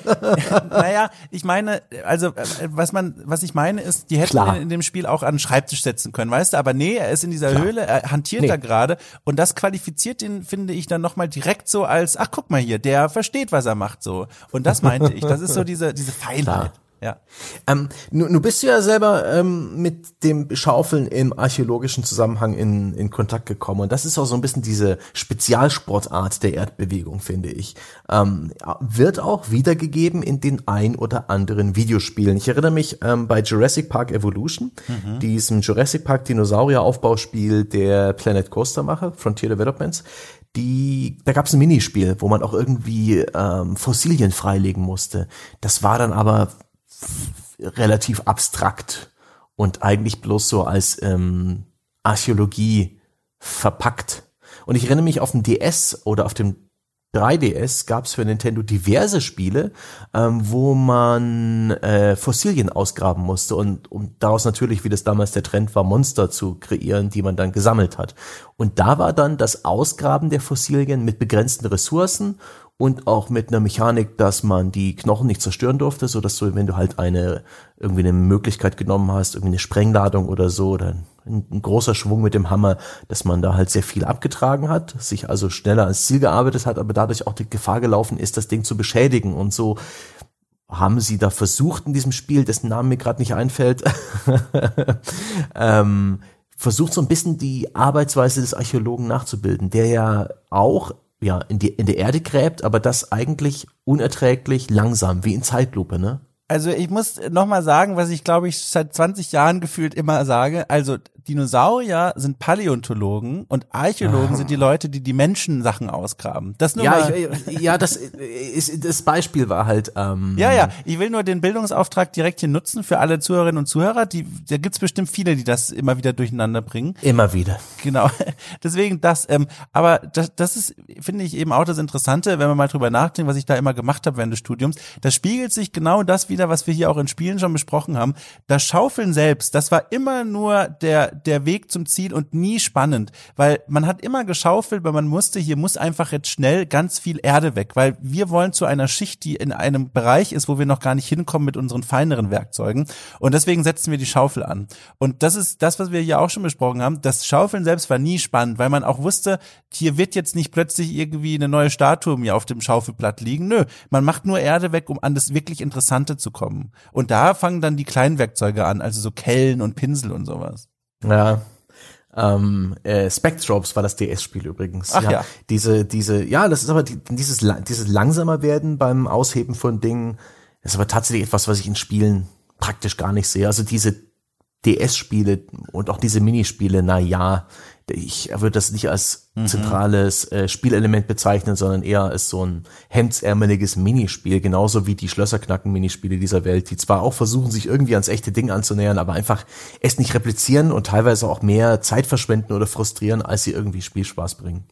naja, ich meine, also äh, was man, was ich meine ist, die hätten ihn in dem Spiel auch an den Schreibtisch setzen können, weißt du? Aber nee, er ist in dieser Klar. Höhle, er hantiert nee. da gerade und das qualifiziert ihn, finde ich, dann nochmal direkt so als, ach guck mal hier, der versteht, was er macht so. Und das meinte ich. Das ist so diese diese Feinheit. Klar. Ja. Ähm, nu, nu bist du ja selber ähm, mit dem Schaufeln im archäologischen Zusammenhang in, in Kontakt gekommen. Und das ist auch so ein bisschen diese Spezialsportart der Erdbewegung, finde ich. Ähm, wird auch wiedergegeben in den ein oder anderen Videospielen. Ich erinnere mich ähm, bei Jurassic Park Evolution, mhm. diesem Jurassic Park Dinosaurier-Aufbauspiel der Planet Coaster Macher, Frontier Developments die, da gab es ein Minispiel, wo man auch irgendwie ähm, Fossilien freilegen musste. Das war dann aber relativ abstrakt und eigentlich bloß so als ähm, Archäologie verpackt. Und ich erinnere mich auf dem DS oder auf dem 3DS gab es für Nintendo diverse Spiele, ähm, wo man äh, Fossilien ausgraben musste und um daraus natürlich, wie das damals der Trend war, Monster zu kreieren, die man dann gesammelt hat. Und da war dann das Ausgraben der Fossilien mit begrenzten Ressourcen und auch mit einer Mechanik, dass man die Knochen nicht zerstören durfte, so dass du, wenn du halt eine irgendwie eine Möglichkeit genommen hast, irgendwie eine Sprengladung oder so oder ein, ein, großer Schwung mit dem Hammer, dass man da halt sehr viel abgetragen hat, sich also schneller ans Ziel gearbeitet hat, aber dadurch auch die Gefahr gelaufen ist, das Ding zu beschädigen. Und so haben sie da versucht in diesem Spiel, dessen Namen mir gerade nicht einfällt, ähm, versucht so ein bisschen die Arbeitsweise des Archäologen nachzubilden, der ja auch ja, in, die, in der Erde gräbt, aber das eigentlich unerträglich langsam, wie in Zeitlupe, ne? Also ich muss nochmal sagen, was ich glaube ich seit 20 Jahren gefühlt immer sage. Also Dinosaurier sind Paläontologen und Archäologen ah. sind die Leute, die die Menschensachen ausgraben. Das nur ja, mal. Ich, ja, das ist das Beispiel war halt. Ähm, ja, ja. Ich will nur den Bildungsauftrag direkt hier nutzen für alle Zuhörerinnen und Zuhörer. Die, da gibt's bestimmt viele, die das immer wieder durcheinander bringen. Immer wieder. Genau. Deswegen das. Ähm, aber das, das ist, finde ich eben auch das Interessante, wenn man mal drüber nachdenkt, was ich da immer gemacht habe während des Studiums. Das spiegelt sich genau das wieder, was wir hier auch in Spielen schon besprochen haben. Das Schaufeln selbst, das war immer nur der der, Weg zum Ziel und nie spannend, weil man hat immer geschaufelt, weil man musste, hier muss einfach jetzt schnell ganz viel Erde weg, weil wir wollen zu einer Schicht, die in einem Bereich ist, wo wir noch gar nicht hinkommen mit unseren feineren Werkzeugen und deswegen setzen wir die Schaufel an. Und das ist das, was wir hier auch schon besprochen haben. Das Schaufeln selbst war nie spannend, weil man auch wusste, hier wird jetzt nicht plötzlich irgendwie eine neue Statue mir auf dem Schaufelblatt liegen. Nö, man macht nur Erde weg, um an das wirklich Interessante zu kommen. Und da fangen dann die kleinen Werkzeuge an, also so Kellen und Pinsel und sowas. Ja. Ähm, äh, Spectropes war das DS-Spiel übrigens. Ach ja. ja. Diese, diese, ja, das ist aber die, dieses, dieses langsamer werden beim Ausheben von Dingen, ist aber tatsächlich etwas, was ich in Spielen praktisch gar nicht sehe. Also diese DS-Spiele und auch diese Minispiele, na ja, ich würde das nicht als mhm. zentrales äh, Spielelement bezeichnen, sondern eher als so ein hemdsärmeliges Minispiel, genauso wie die Schlösserknacken-Minispiele dieser Welt, die zwar auch versuchen, sich irgendwie ans echte Ding anzunähern, aber einfach es nicht replizieren und teilweise auch mehr Zeit verschwenden oder frustrieren, als sie irgendwie Spielspaß bringen.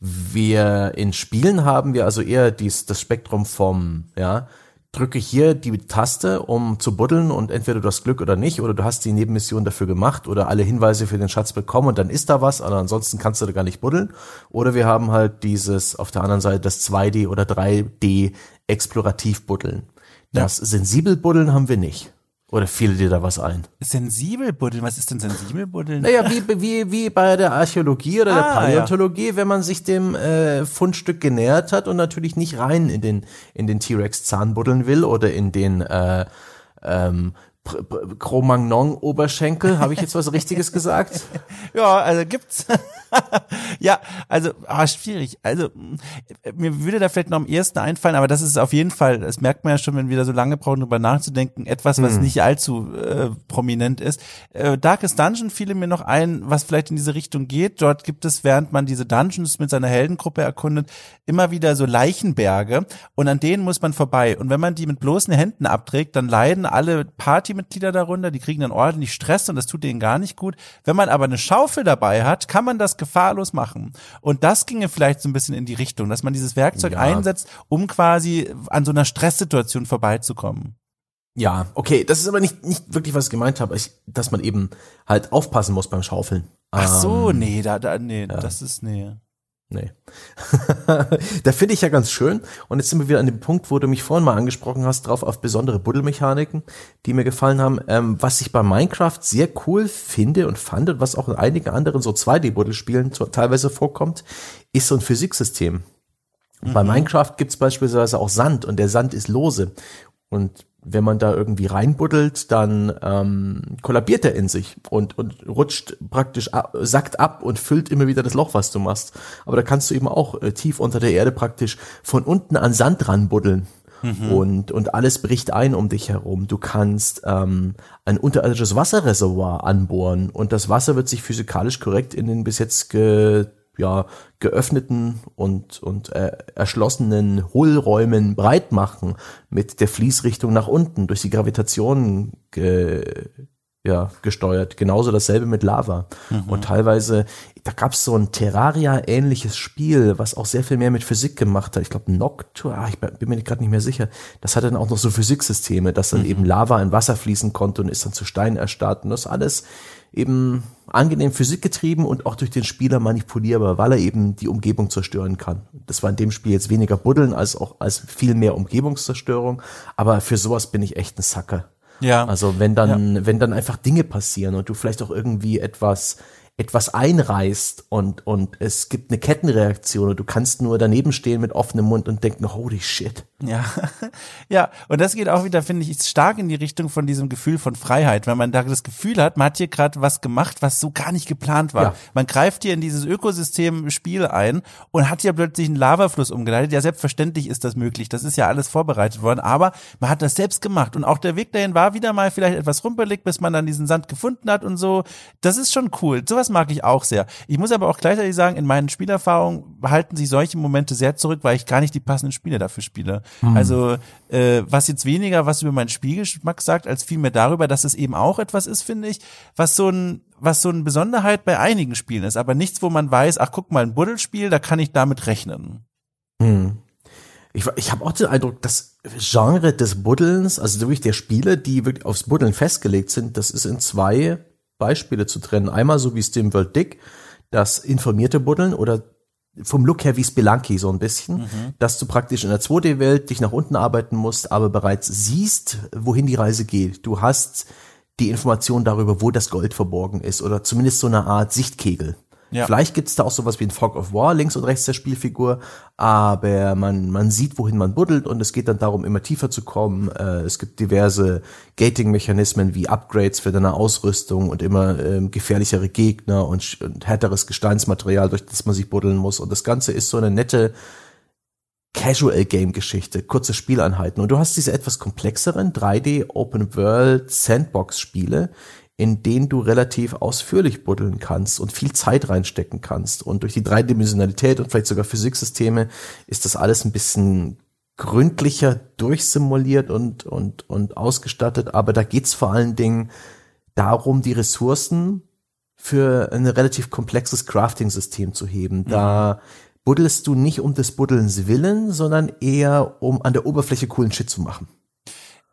Wir in Spielen haben wir also eher dies, das Spektrum vom, ja, drücke hier die Taste, um zu buddeln und entweder du hast Glück oder nicht oder du hast die Nebenmission dafür gemacht oder alle Hinweise für den Schatz bekommen und dann ist da was, aber ansonsten kannst du da gar nicht buddeln. Oder wir haben halt dieses auf der anderen Seite das 2D oder 3D explorativ buddeln. Das ja. sensibel buddeln haben wir nicht. Oder fiel dir da was ein? Sensibel buddeln? Was ist denn sensibel buddeln? Naja, wie, wie, wie bei der Archäologie oder der ah, Paläontologie, ja. wenn man sich dem äh, Fundstück genähert hat und natürlich nicht rein in den, in den T-Rex-Zahn buddeln will oder in den äh, ähm, Cro-Magnon-Oberschenkel. Habe ich jetzt was Richtiges gesagt? ja, also gibt's. ja, also ah, schwierig. Also mir würde da vielleicht noch am ersten einfallen, aber das ist auf jeden Fall, das merkt man ja schon, wenn wir da so lange brauchen, darüber nachzudenken, etwas, was hm. nicht allzu äh, prominent ist. Äh, Darkest Dungeon fiel mir noch ein, was vielleicht in diese Richtung geht. Dort gibt es, während man diese Dungeons mit seiner Heldengruppe erkundet, immer wieder so Leichenberge und an denen muss man vorbei. Und wenn man die mit bloßen Händen abträgt, dann leiden alle Partymitglieder darunter, die kriegen dann ordentlich Stress und das tut denen gar nicht gut. Wenn man aber eine Schaufel dabei hat, kann man das gefahrlos machen. Und das ginge vielleicht so ein bisschen in die Richtung, dass man dieses Werkzeug ja. einsetzt, um quasi an so einer Stresssituation vorbeizukommen. Ja, okay, das ist aber nicht, nicht wirklich, was ich gemeint habe, ich, dass man eben halt aufpassen muss beim Schaufeln. Ach so, ähm, nee, da, da, nee, ja. das ist, nee. Nee. da finde ich ja ganz schön. Und jetzt sind wir wieder an dem Punkt, wo du mich vorhin mal angesprochen hast, drauf auf besondere Buddelmechaniken, die mir gefallen haben. Ähm, was ich bei Minecraft sehr cool finde und fand und was auch in einigen anderen so 2D-Buddelspielen teilweise vorkommt, ist so ein Physiksystem. Mhm. Bei Minecraft gibt's beispielsweise auch Sand und der Sand ist lose. Und wenn man da irgendwie reinbuddelt, dann ähm, kollabiert er in sich und, und rutscht praktisch, ab, sackt ab und füllt immer wieder das Loch, was du machst. Aber da kannst du eben auch äh, tief unter der Erde praktisch von unten an Sand ranbuddeln. Mhm. Und, und alles bricht ein um dich herum. Du kannst ähm, ein unterirdisches Wasserreservoir anbohren und das Wasser wird sich physikalisch korrekt in den bis jetzt ge ja, geöffneten und, und äh, erschlossenen Hohlräumen breit machen, mit der Fließrichtung nach unten durch die Gravitation ge ja, gesteuert. Genauso dasselbe mit Lava. Mhm. Und teilweise, da gab es so ein Terraria-ähnliches Spiel, was auch sehr viel mehr mit Physik gemacht hat. Ich glaube, Noctua, ah, ich bin mir gerade nicht mehr sicher. Das hatte dann auch noch so Physiksysteme, dass dann mhm. eben Lava in Wasser fließen konnte und ist dann zu Stein erstarrt. Und das alles eben angenehm physikgetrieben und auch durch den Spieler manipulierbar, weil er eben die Umgebung zerstören kann. Das war in dem Spiel jetzt weniger Buddeln als auch als viel mehr Umgebungszerstörung. Aber für sowas bin ich echt ein Sacker. Ja. Also wenn dann, ja. wenn dann einfach Dinge passieren und du vielleicht auch irgendwie etwas etwas einreißt und, und es gibt eine Kettenreaktion und du kannst nur daneben stehen mit offenem Mund und denken, holy shit. Ja, ja, und das geht auch wieder, finde ich, stark in die Richtung von diesem Gefühl von Freiheit, weil man da das Gefühl hat, man hat hier gerade was gemacht, was so gar nicht geplant war. Ja. Man greift hier in dieses Ökosystem Spiel ein und hat hier plötzlich einen Lavafluss umgeleitet. Ja, selbstverständlich ist das möglich. Das ist ja alles vorbereitet worden, aber man hat das selbst gemacht und auch der Weg dahin war wieder mal vielleicht etwas rumpelig, bis man dann diesen Sand gefunden hat und so. Das ist schon cool. Sowas mag ich auch sehr. Ich muss aber auch gleichzeitig sagen, in meinen Spielerfahrungen halten sich solche Momente sehr zurück, weil ich gar nicht die passenden Spiele dafür spiele. Mhm. Also äh, was jetzt weniger was über meinen Spielgeschmack sagt, als vielmehr darüber, dass es eben auch etwas ist, finde ich, was so ein was so eine Besonderheit bei einigen Spielen ist, aber nichts, wo man weiß, ach guck mal, ein Buddelspiel, da kann ich damit rechnen. Mhm. Ich, ich habe auch den Eindruck, das Genre des Buddelns, also wirklich der Spiele, die wirklich aufs Buddeln festgelegt sind, das ist in zwei Beispiele zu trennen. Einmal so wie SteamWorld Dick, das informierte Buddeln oder vom Look her wie Spelunky so ein bisschen, mhm. dass du praktisch in der 2D-Welt dich nach unten arbeiten musst, aber bereits siehst, wohin die Reise geht. Du hast die Information darüber, wo das Gold verborgen ist oder zumindest so eine Art Sichtkegel. Ja. Vielleicht gibt's da auch sowas wie ein Fog of War links und rechts der Spielfigur, aber man, man sieht, wohin man buddelt und es geht dann darum, immer tiefer zu kommen. Äh, es gibt diverse Gating-Mechanismen wie Upgrades für deine Ausrüstung und immer ähm, gefährlichere Gegner und, und härteres Gesteinsmaterial, durch das man sich buddeln muss. Und das Ganze ist so eine nette Casual Game Geschichte, kurze Spieleinheiten. Und du hast diese etwas komplexeren 3D Open World Sandbox Spiele, in denen du relativ ausführlich buddeln kannst und viel Zeit reinstecken kannst. Und durch die Dreidimensionalität und vielleicht sogar Physiksysteme ist das alles ein bisschen gründlicher durchsimuliert und, und, und ausgestattet. Aber da geht's vor allen Dingen darum, die Ressourcen für ein relativ komplexes Crafting-System zu heben. Da mhm. buddelst du nicht um des Buddelns willen, sondern eher um an der Oberfläche coolen Shit zu machen.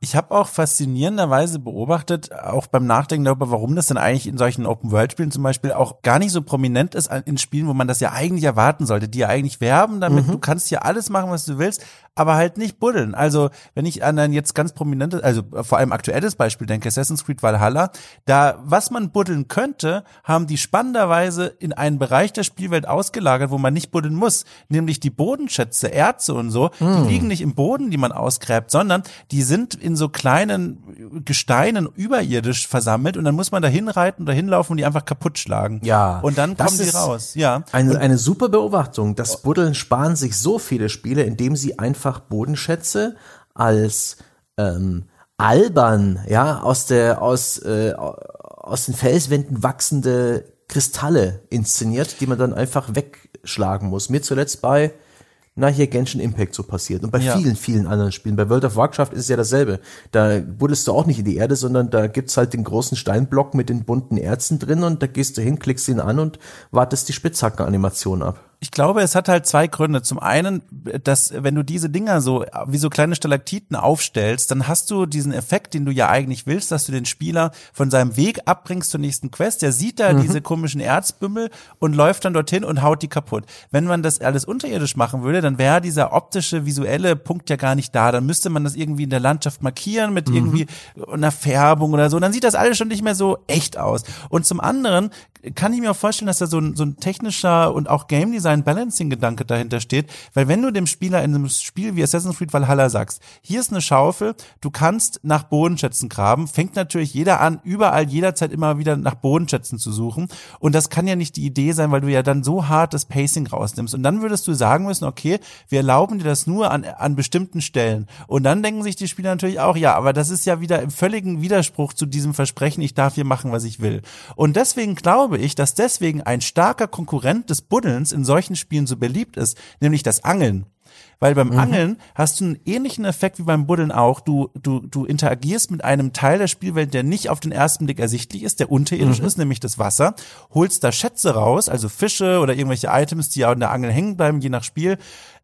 Ich habe auch faszinierenderweise beobachtet, auch beim Nachdenken darüber, warum das denn eigentlich in solchen Open-World-Spielen zum Beispiel auch gar nicht so prominent ist in Spielen, wo man das ja eigentlich erwarten sollte, die ja eigentlich werben damit, mhm. du kannst hier alles machen, was du willst, aber halt nicht buddeln. Also, wenn ich an ein jetzt ganz prominentes, also vor allem aktuelles Beispiel denke, Assassin's Creed Valhalla, da, was man buddeln könnte, haben die spannenderweise in einen Bereich der Spielwelt ausgelagert, wo man nicht buddeln muss, nämlich die Bodenschätze, Erze und so, mm. die liegen nicht im Boden, die man ausgräbt, sondern die sind in so kleinen Gesteinen überirdisch versammelt und dann muss man da hinreiten oder hinlaufen und die einfach kaputt schlagen. Ja. Und dann kommen die raus. Ja. Eine, eine super Beobachtung. Das Buddeln sparen sich so viele Spiele, indem sie einfach einfach Bodenschätze als ähm, albern, ja, aus der, aus, äh, aus den Felswänden wachsende Kristalle inszeniert, die man dann einfach wegschlagen muss. Mir zuletzt bei na, hier Genshin Impact so passiert. Und bei ja. vielen, vielen anderen Spielen. Bei World of Warcraft ist es ja dasselbe. Da buddelst du auch nicht in die Erde, sondern da gibt's halt den großen Steinblock mit den bunten Erzen drin und da gehst du hin, klickst ihn an und wartest die Spitzhackenanimation ab. Ich glaube, es hat halt zwei Gründe. Zum einen, dass wenn du diese Dinger so wie so kleine Stalaktiten aufstellst, dann hast du diesen Effekt, den du ja eigentlich willst, dass du den Spieler von seinem Weg abbringst zur nächsten Quest. Der sieht da mhm. diese komischen Erzbümmel und läuft dann dorthin und haut die kaputt. Wenn man das alles unterirdisch machen würde, dann wäre dieser optische, visuelle Punkt ja gar nicht da. Dann müsste man das irgendwie in der Landschaft markieren mit mhm. irgendwie einer Färbung oder so. Dann sieht das alles schon nicht mehr so echt aus. Und zum anderen kann ich mir auch vorstellen, dass da so ein, so ein technischer und auch Game Design Balancing Gedanke dahinter steht, weil wenn du dem Spieler in einem Spiel wie Assassin's Creed Valhalla sagst, hier ist eine Schaufel, du kannst nach Bodenschätzen graben, fängt natürlich jeder an, überall jederzeit immer wieder nach Bodenschätzen zu suchen. Und das kann ja nicht die Idee sein, weil du ja dann so hart das Pacing rausnimmst. Und dann würdest du sagen müssen, okay, wir erlauben dir das nur an, an bestimmten Stellen. Und dann denken sich die Spieler natürlich auch, ja, aber das ist ja wieder im völligen Widerspruch zu diesem Versprechen, ich darf hier machen, was ich will. Und deswegen glaube ich, dass deswegen ein starker Konkurrent des Buddelns in solchen solchen Spielen so beliebt ist, nämlich das Angeln. Weil beim mhm. Angeln hast du einen ähnlichen Effekt wie beim Buddeln auch. Du, du, du interagierst mit einem Teil der Spielwelt, der nicht auf den ersten Blick ersichtlich ist, der unterirdisch mhm. ist, nämlich das Wasser, holst da Schätze raus, also Fische oder irgendwelche Items, die an der Angel hängen bleiben, je nach Spiel,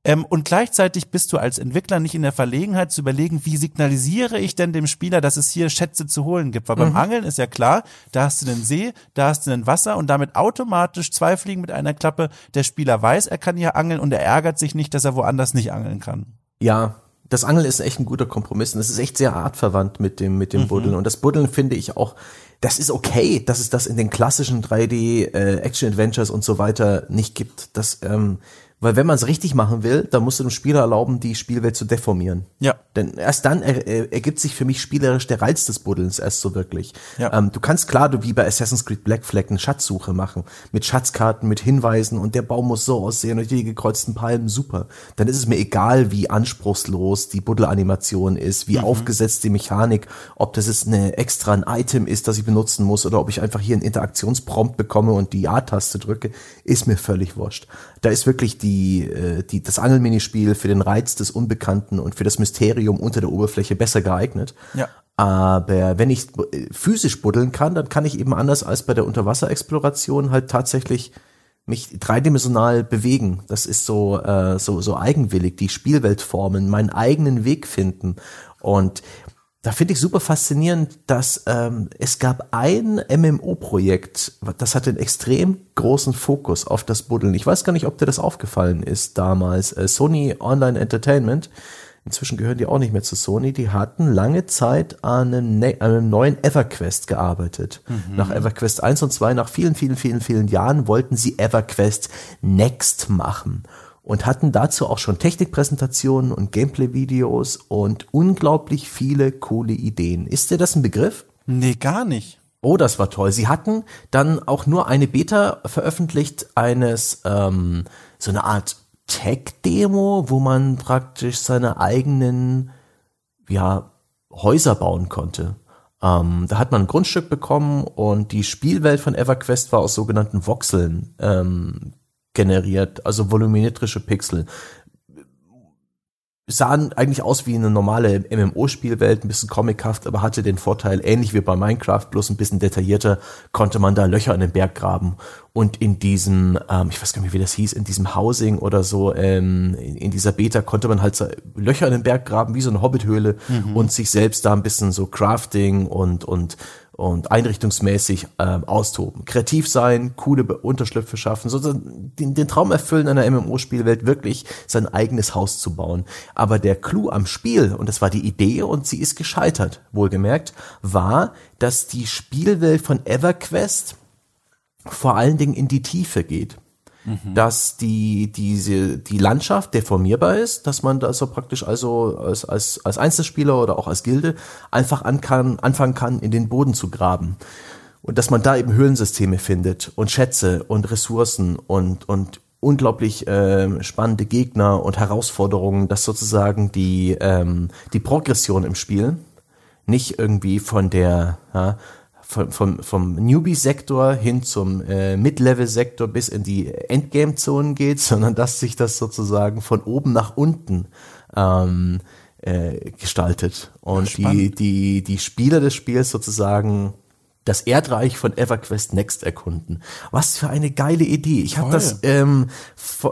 ähm, und gleichzeitig bist du als Entwickler nicht in der Verlegenheit zu überlegen, wie signalisiere ich denn dem Spieler, dass es hier Schätze zu holen gibt. Weil mhm. beim Angeln ist ja klar, da hast du den See, da hast du den Wasser und damit automatisch zwei Fliegen mit einer Klappe. Der Spieler weiß, er kann hier angeln und er ärgert sich nicht, dass er woanders nicht angeln kann. Ja, das Angeln ist echt ein guter Kompromiss und es ist echt sehr artverwandt mit dem mit dem mhm. Buddeln und das Buddeln finde ich auch das ist okay, dass es das in den klassischen 3D äh, Action Adventures und so weiter nicht gibt. Das ähm, weil wenn man es richtig machen will, dann musst du dem Spieler erlauben, die Spielwelt zu deformieren. Ja. Denn erst dann er, er, ergibt sich für mich spielerisch der Reiz des Buddelns erst so wirklich. Ja. Ähm, du kannst klar, du wie bei Assassin's Creed Black Flag eine Schatzsuche machen. Mit Schatzkarten, mit Hinweisen und der Baum muss so aussehen und die gekreuzten Palmen, super. Dann ist es mir egal, wie anspruchslos die Buddelanimation ist, wie mhm. aufgesetzt die Mechanik, ob das jetzt eine extra ein Item ist, das ich benutzen muss oder ob ich einfach hier einen Interaktionsprompt bekomme und die Ja-Taste drücke, ist mir völlig wurscht. Da ist wirklich die, äh, die, das Angelminispiel für den Reiz des Unbekannten und für das Mysterium unter der Oberfläche besser geeignet. Ja. Aber wenn ich physisch buddeln kann, dann kann ich eben anders als bei der Unterwasserexploration halt tatsächlich mich dreidimensional bewegen. Das ist so, äh, so, so eigenwillig, die Spielwelt formen, meinen eigenen Weg finden. Und da finde ich super faszinierend, dass ähm, es gab ein MMO-Projekt, das hatte einen extrem großen Fokus auf das Buddeln. Ich weiß gar nicht, ob dir das aufgefallen ist damals. Äh, Sony Online Entertainment, inzwischen gehören die auch nicht mehr zu Sony, die hatten lange Zeit an einem, ne einem neuen EverQuest gearbeitet. Mhm. Nach EverQuest 1 und 2, nach vielen, vielen, vielen, vielen Jahren wollten sie EverQuest Next machen und hatten dazu auch schon Technikpräsentationen und Gameplay-Videos und unglaublich viele coole Ideen. Ist dir das ein Begriff? Nee, gar nicht. Oh, das war toll. Sie hatten dann auch nur eine Beta veröffentlicht eines, ähm, so eine Art Tech-Demo, wo man praktisch seine eigenen, ja, Häuser bauen konnte. Ähm, da hat man ein Grundstück bekommen und die Spielwelt von EverQuest war aus sogenannten Voxeln ähm, generiert, also volumetrische Pixel. Sahen eigentlich aus wie eine normale MMO-Spielwelt, ein bisschen comichaft, aber hatte den Vorteil, ähnlich wie bei Minecraft, bloß ein bisschen detaillierter, konnte man da Löcher in den Berg graben. Und in diesem, ähm, ich weiß gar nicht, wie das hieß, in diesem Housing oder so, ähm, in, in, dieser Beta konnte man halt so Löcher in den Berg graben, wie so eine Hobbithöhle mhm. und sich selbst da ein bisschen so Crafting und, und und einrichtungsmäßig ähm, austoben. Kreativ sein, coole Unterschlüpfe schaffen, so den, den Traum erfüllen einer MMO-Spielwelt, wirklich sein eigenes Haus zu bauen. Aber der Clou am Spiel, und das war die Idee und sie ist gescheitert, wohlgemerkt, war, dass die Spielwelt von EverQuest vor allen Dingen in die Tiefe geht mhm. dass die, diese, die Landschaft deformierbar ist, dass man da so praktisch also als, als, als Einzelspieler oder auch als Gilde einfach an kann, anfangen kann, in den Boden zu graben. Und dass man da eben Höhlensysteme findet und Schätze und Ressourcen und, und unglaublich äh, spannende Gegner und Herausforderungen, dass sozusagen die, ähm, die Progression im Spiel nicht irgendwie von der ja, vom, vom, vom Newbie-Sektor hin zum äh, Mid-Level-Sektor bis in die Endgame-Zonen geht, sondern dass sich das sozusagen von oben nach unten ähm, äh, gestaltet. Und die, die, die Spieler des Spiels sozusagen das Erdreich von EverQuest Next erkunden. Was für eine geile Idee. Ich habe das, ähm,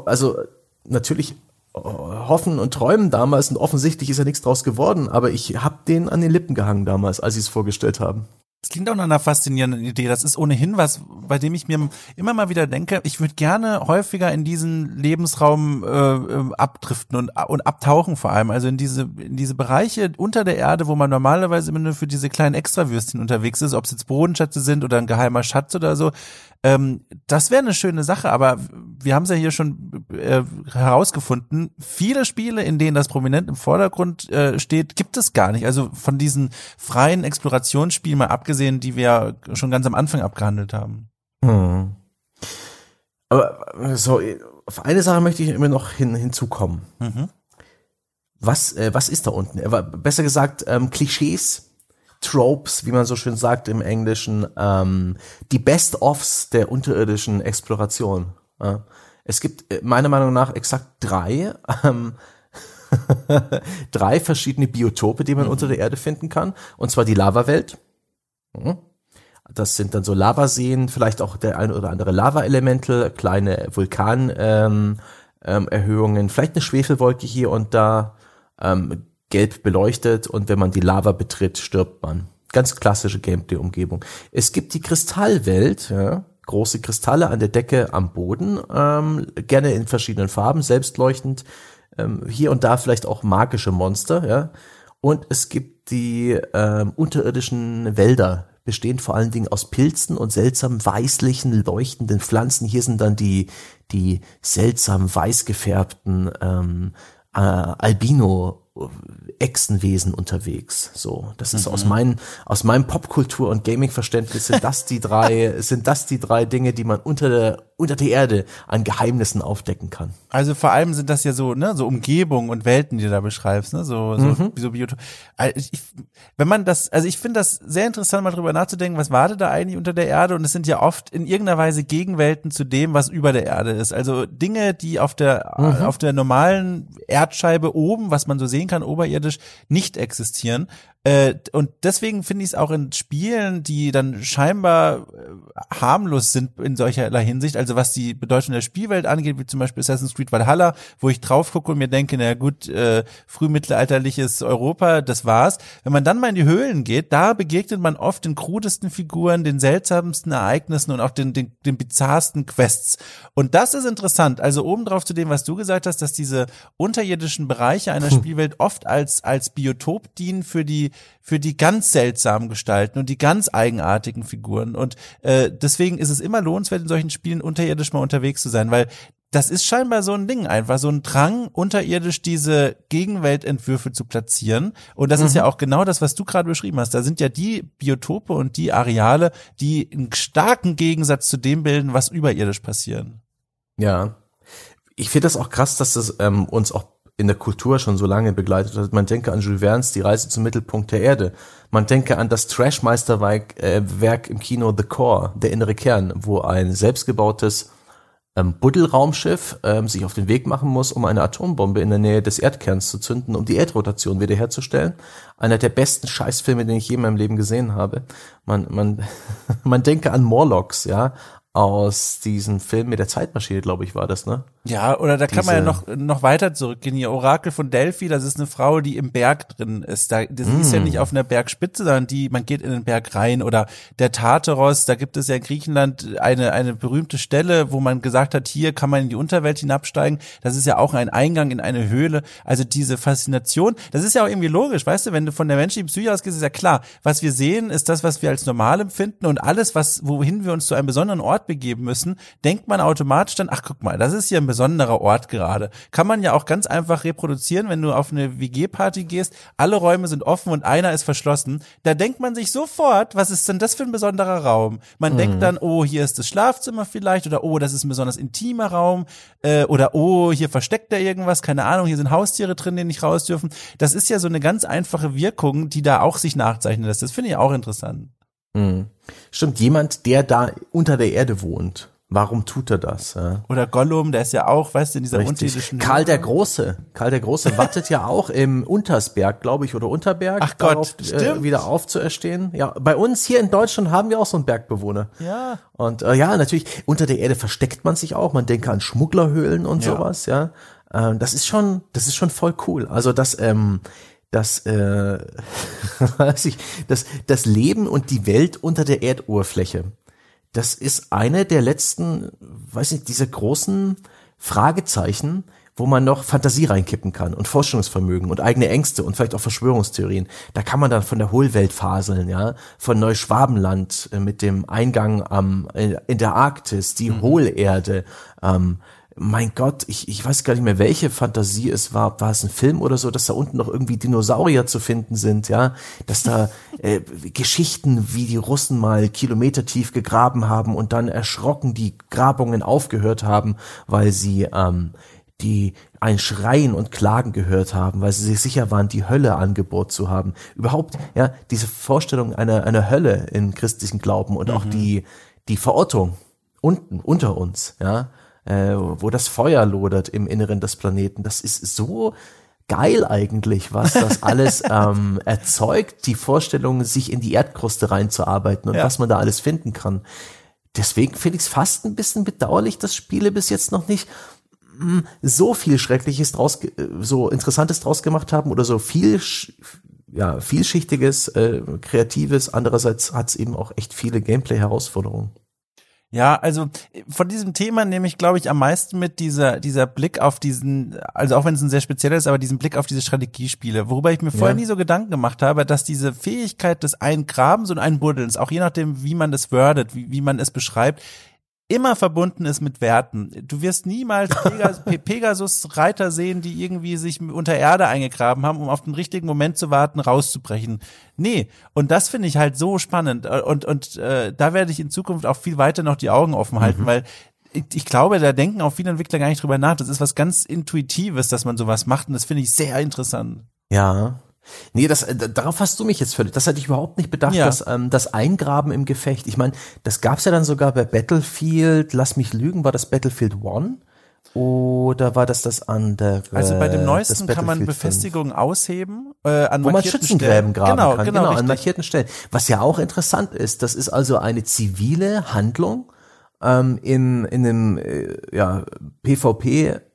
also natürlich äh, hoffen und träumen damals und offensichtlich ist ja nichts draus geworden, aber ich habe den an den Lippen gehangen damals, als sie es vorgestellt haben. Klingt auch nach einer faszinierenden Idee. Das ist ohnehin was, bei dem ich mir immer mal wieder denke, ich würde gerne häufiger in diesen Lebensraum äh, äh, abdriften und, und abtauchen vor allem. Also in diese, in diese Bereiche unter der Erde, wo man normalerweise immer nur für diese kleinen Extrawürstchen unterwegs ist, ob es jetzt Bodenschätze sind oder ein geheimer Schatz oder so. Ähm, das wäre eine schöne Sache, aber wir haben es ja hier schon äh, herausgefunden. Viele Spiele, in denen das prominent im Vordergrund äh, steht, gibt es gar nicht. Also von diesen freien Explorationsspielen mal abgesehen, die wir schon ganz am Anfang abgehandelt haben. Hm. Aber so, auf eine Sache möchte ich immer noch hin, hinzukommen. Mhm. Was, äh, was ist da unten? Besser gesagt, ähm, Klischees Tropes, wie man so schön sagt im Englischen, ähm, die Best-ofs der unterirdischen Exploration. Ja. Es gibt äh, meiner Meinung nach exakt drei, ähm, drei verschiedene Biotope, die man mhm. unter der Erde finden kann. Und zwar die Lavawelt. Mhm. Das sind dann so Lavaseen, vielleicht auch der ein oder andere Lava-Elemental, kleine Vulkanerhöhungen, ähm, ähm, vielleicht eine Schwefelwolke hier und da, ähm, gelb beleuchtet und wenn man die Lava betritt, stirbt man. Ganz klassische Gameplay-Umgebung. Es gibt die Kristallwelt, ja, große Kristalle an der Decke, am Boden, ähm, gerne in verschiedenen Farben, selbstleuchtend, ähm, hier und da vielleicht auch magische Monster, ja. Und es gibt die ähm, unterirdischen Wälder, bestehend vor allen Dingen aus Pilzen und seltsam weißlichen, leuchtenden Pflanzen. Hier sind dann die, die seltsam weiß gefärbten ähm, äh, Albino Echsenwesen unterwegs. So, das ist mhm. aus meinen aus meinem Popkultur und Gaming Verständnis sind das die drei sind das die drei Dinge, die man unter der unter der Erde an Geheimnissen aufdecken kann. Also vor allem sind das ja so, ne, so Umgebungen und Welten, die du da beschreibst, ne, so, so, mhm. so Biotop. Also ich, wenn man das, also ich finde das sehr interessant, mal drüber nachzudenken, was wartet da eigentlich unter der Erde? Und es sind ja oft in irgendeiner Weise Gegenwelten zu dem, was über der Erde ist. Also Dinge, die auf der, mhm. auf der normalen Erdscheibe oben, was man so sehen kann, oberirdisch, nicht existieren. Äh, und deswegen finde ich es auch in Spielen, die dann scheinbar äh, harmlos sind in solcherlei Hinsicht, also was die Bedeutung der Spielwelt angeht, wie zum Beispiel Assassin's Creed Valhalla, wo ich drauf gucke und mir denke, na gut, äh, frühmittelalterliches Europa, das war's. Wenn man dann mal in die Höhlen geht, da begegnet man oft den krudesten Figuren, den seltsamsten Ereignissen und auch den, den, den bizarrsten Quests. Und das ist interessant. Also obendrauf zu dem, was du gesagt hast, dass diese unterirdischen Bereiche einer hm. Spielwelt oft als, als Biotop dienen für die für die ganz seltsamen Gestalten und die ganz eigenartigen Figuren. Und äh, deswegen ist es immer lohnenswert, in solchen Spielen unterirdisch mal unterwegs zu sein, weil das ist scheinbar so ein Ding einfach, so ein Drang, unterirdisch diese Gegenweltentwürfe zu platzieren. Und das mhm. ist ja auch genau das, was du gerade beschrieben hast. Da sind ja die Biotope und die Areale, die einen starken Gegensatz zu dem bilden, was überirdisch passieren. Ja. Ich finde das auch krass, dass das ähm, uns auch in der Kultur schon so lange begleitet hat. Man denke an Jules Verne's Die Reise zum Mittelpunkt der Erde. Man denke an das Trashmeisterwerk äh, Werk im Kino The Core, der innere Kern, wo ein selbstgebautes ähm, Buddelraumschiff ähm, sich auf den Weg machen muss, um eine Atombombe in der Nähe des Erdkerns zu zünden, um die Erdrotation wiederherzustellen. Einer der besten Scheißfilme, den ich je in meinem Leben gesehen habe. Man, man, man denke an Morlocks, ja, aus diesem Film mit der Zeitmaschine, glaube ich, war das, ne? Ja, oder da Diese, kann man ja noch, noch weiter zurückgehen. Hier Orakel von Delphi, das ist eine Frau, die im Berg drin ist. Da, das mm. ist ja mm. nicht auf einer Bergspitze, sondern die, man geht in den Berg rein. Oder der Tartaros, da gibt es ja in Griechenland eine, eine berühmte Stelle, wo man gesagt hat, hier kann man in die Unterwelt hinabsteigen. Das ist ja auch ein Eingang in eine Höhle. Also diese Faszination, das ist ja auch irgendwie logisch, weißt du, wenn du von der menschlichen Psyche ausgehst, ist ja klar. Was wir sehen, ist das, was wir als normal empfinden und alles, was, wohin wir uns zu einem besonderen Ort begeben müssen, denkt man automatisch dann, ach guck mal, das ist hier ein besonderer Ort gerade. Kann man ja auch ganz einfach reproduzieren, wenn du auf eine WG-Party gehst, alle Räume sind offen und einer ist verschlossen. Da denkt man sich sofort, was ist denn das für ein besonderer Raum? Man mhm. denkt dann, oh, hier ist das Schlafzimmer vielleicht oder oh, das ist ein besonders intimer Raum äh, oder oh, hier versteckt er irgendwas, keine Ahnung, hier sind Haustiere drin, die nicht raus dürfen. Das ist ja so eine ganz einfache Wirkung, die da auch sich nachzeichnen lässt. Das finde ich auch interessant. Mhm. Stimmt, jemand, der da unter der Erde wohnt Warum tut er das? Ja? Oder Gollum, der ist ja auch, weißt du, in dieser unterirdischen Karl der Große. Karl der Große wartet ja auch im Untersberg, glaube ich, oder Unterberg. Ach Gott, darauf, äh, wieder aufzuerstehen. Ja, bei uns hier in Deutschland haben wir auch so einen Bergbewohner. Ja. Und äh, ja, natürlich, unter der Erde versteckt man sich auch. Man denke an Schmugglerhöhlen und ja. sowas, ja. Äh, das ist schon, das ist schon voll cool. Also das, ähm, das, äh, weiß ich, das, das Leben und die Welt unter der Erdoberfläche das ist eine der letzten, weiß nicht, diese großen Fragezeichen, wo man noch Fantasie reinkippen kann und Forschungsvermögen und eigene Ängste und vielleicht auch Verschwörungstheorien. Da kann man dann von der Hohlwelt faseln, ja, von Neuschwabenland äh, mit dem Eingang am äh, in der Arktis, die mhm. Hohlerde, ähm, mein Gott, ich, ich weiß gar nicht mehr, welche Fantasie es war. War es ein Film oder so, dass da unten noch irgendwie Dinosaurier zu finden sind, ja? Dass da äh, Geschichten, wie die Russen mal kilometertief gegraben haben und dann erschrocken die Grabungen aufgehört haben, weil sie ähm, die ein Schreien und Klagen gehört haben, weil sie sich sicher waren, die Hölle angebohrt zu haben. Überhaupt, ja, diese Vorstellung einer, einer Hölle in christlichen Glauben und mhm. auch die, die Verortung unten, unter uns, ja, äh, wo das Feuer lodert im Inneren des Planeten. Das ist so geil eigentlich, was das alles ähm, erzeugt, die Vorstellung, sich in die Erdkruste reinzuarbeiten und Ja. was man da alles finden kann. Deswegen finde ich es fast ein bisschen bedauerlich, dass Spiele bis jetzt noch nicht mm, so viel Schreckliches draus, äh, so Interessantes draus gemacht haben oder so viel, ja, vielschichtiges, äh, kreatives. Andererseits hat es eben auch echt viele Gameplay-Herausforderungen. Ja, also äh, von diesem Thema nehme ich, glaube ich, am meisten mit dieser, dieser Blick auf diesen, also auch wenn es ein sehr spezieller ist, aber diesen Blick auf diese Strategiespiele, worüber ich mir vorher Ja. nie so Gedanken gemacht habe, dass diese Fähigkeit des Eingrabens und Einbuddelns, auch je nachdem, wie man das wordet, wie, wie man es beschreibt, immer verbunden ist mit Werten. Du wirst niemals Pegas Pe- Pegasus-Reiter sehen, die irgendwie sich unter Erde eingegraben haben, um auf den richtigen Moment zu warten, rauszubrechen. Nee, und das finde ich halt so spannend. Und, und äh, da werde ich in Zukunft auch viel weiter noch die Augen offen halten, weil ich, ich glaube, da denken auch viele Entwickler gar nicht drüber nach. Das ist was ganz Intuitives, dass man sowas macht und das finde ich sehr interessant. Ja. Nee, das, äh, darauf hast du mich jetzt völlig. Das hatte ich überhaupt nicht bedacht, Ja. dass ähm, das Eingraben im Gefecht. Ich meine, das gab's ja dann sogar bei Battlefield, lass mich lügen, war das Battlefield One? Oder war das das andere? Also bei dem neuesten kann man Battlefield 5? Befestigungen ausheben äh, an wo man Schützengräben Stellen. graben genau, kann, Genau, genau, an markierten Stellen. Was ja auch interessant ist, das ist also eine zivile Handlung ähm, in, in einem äh, ja,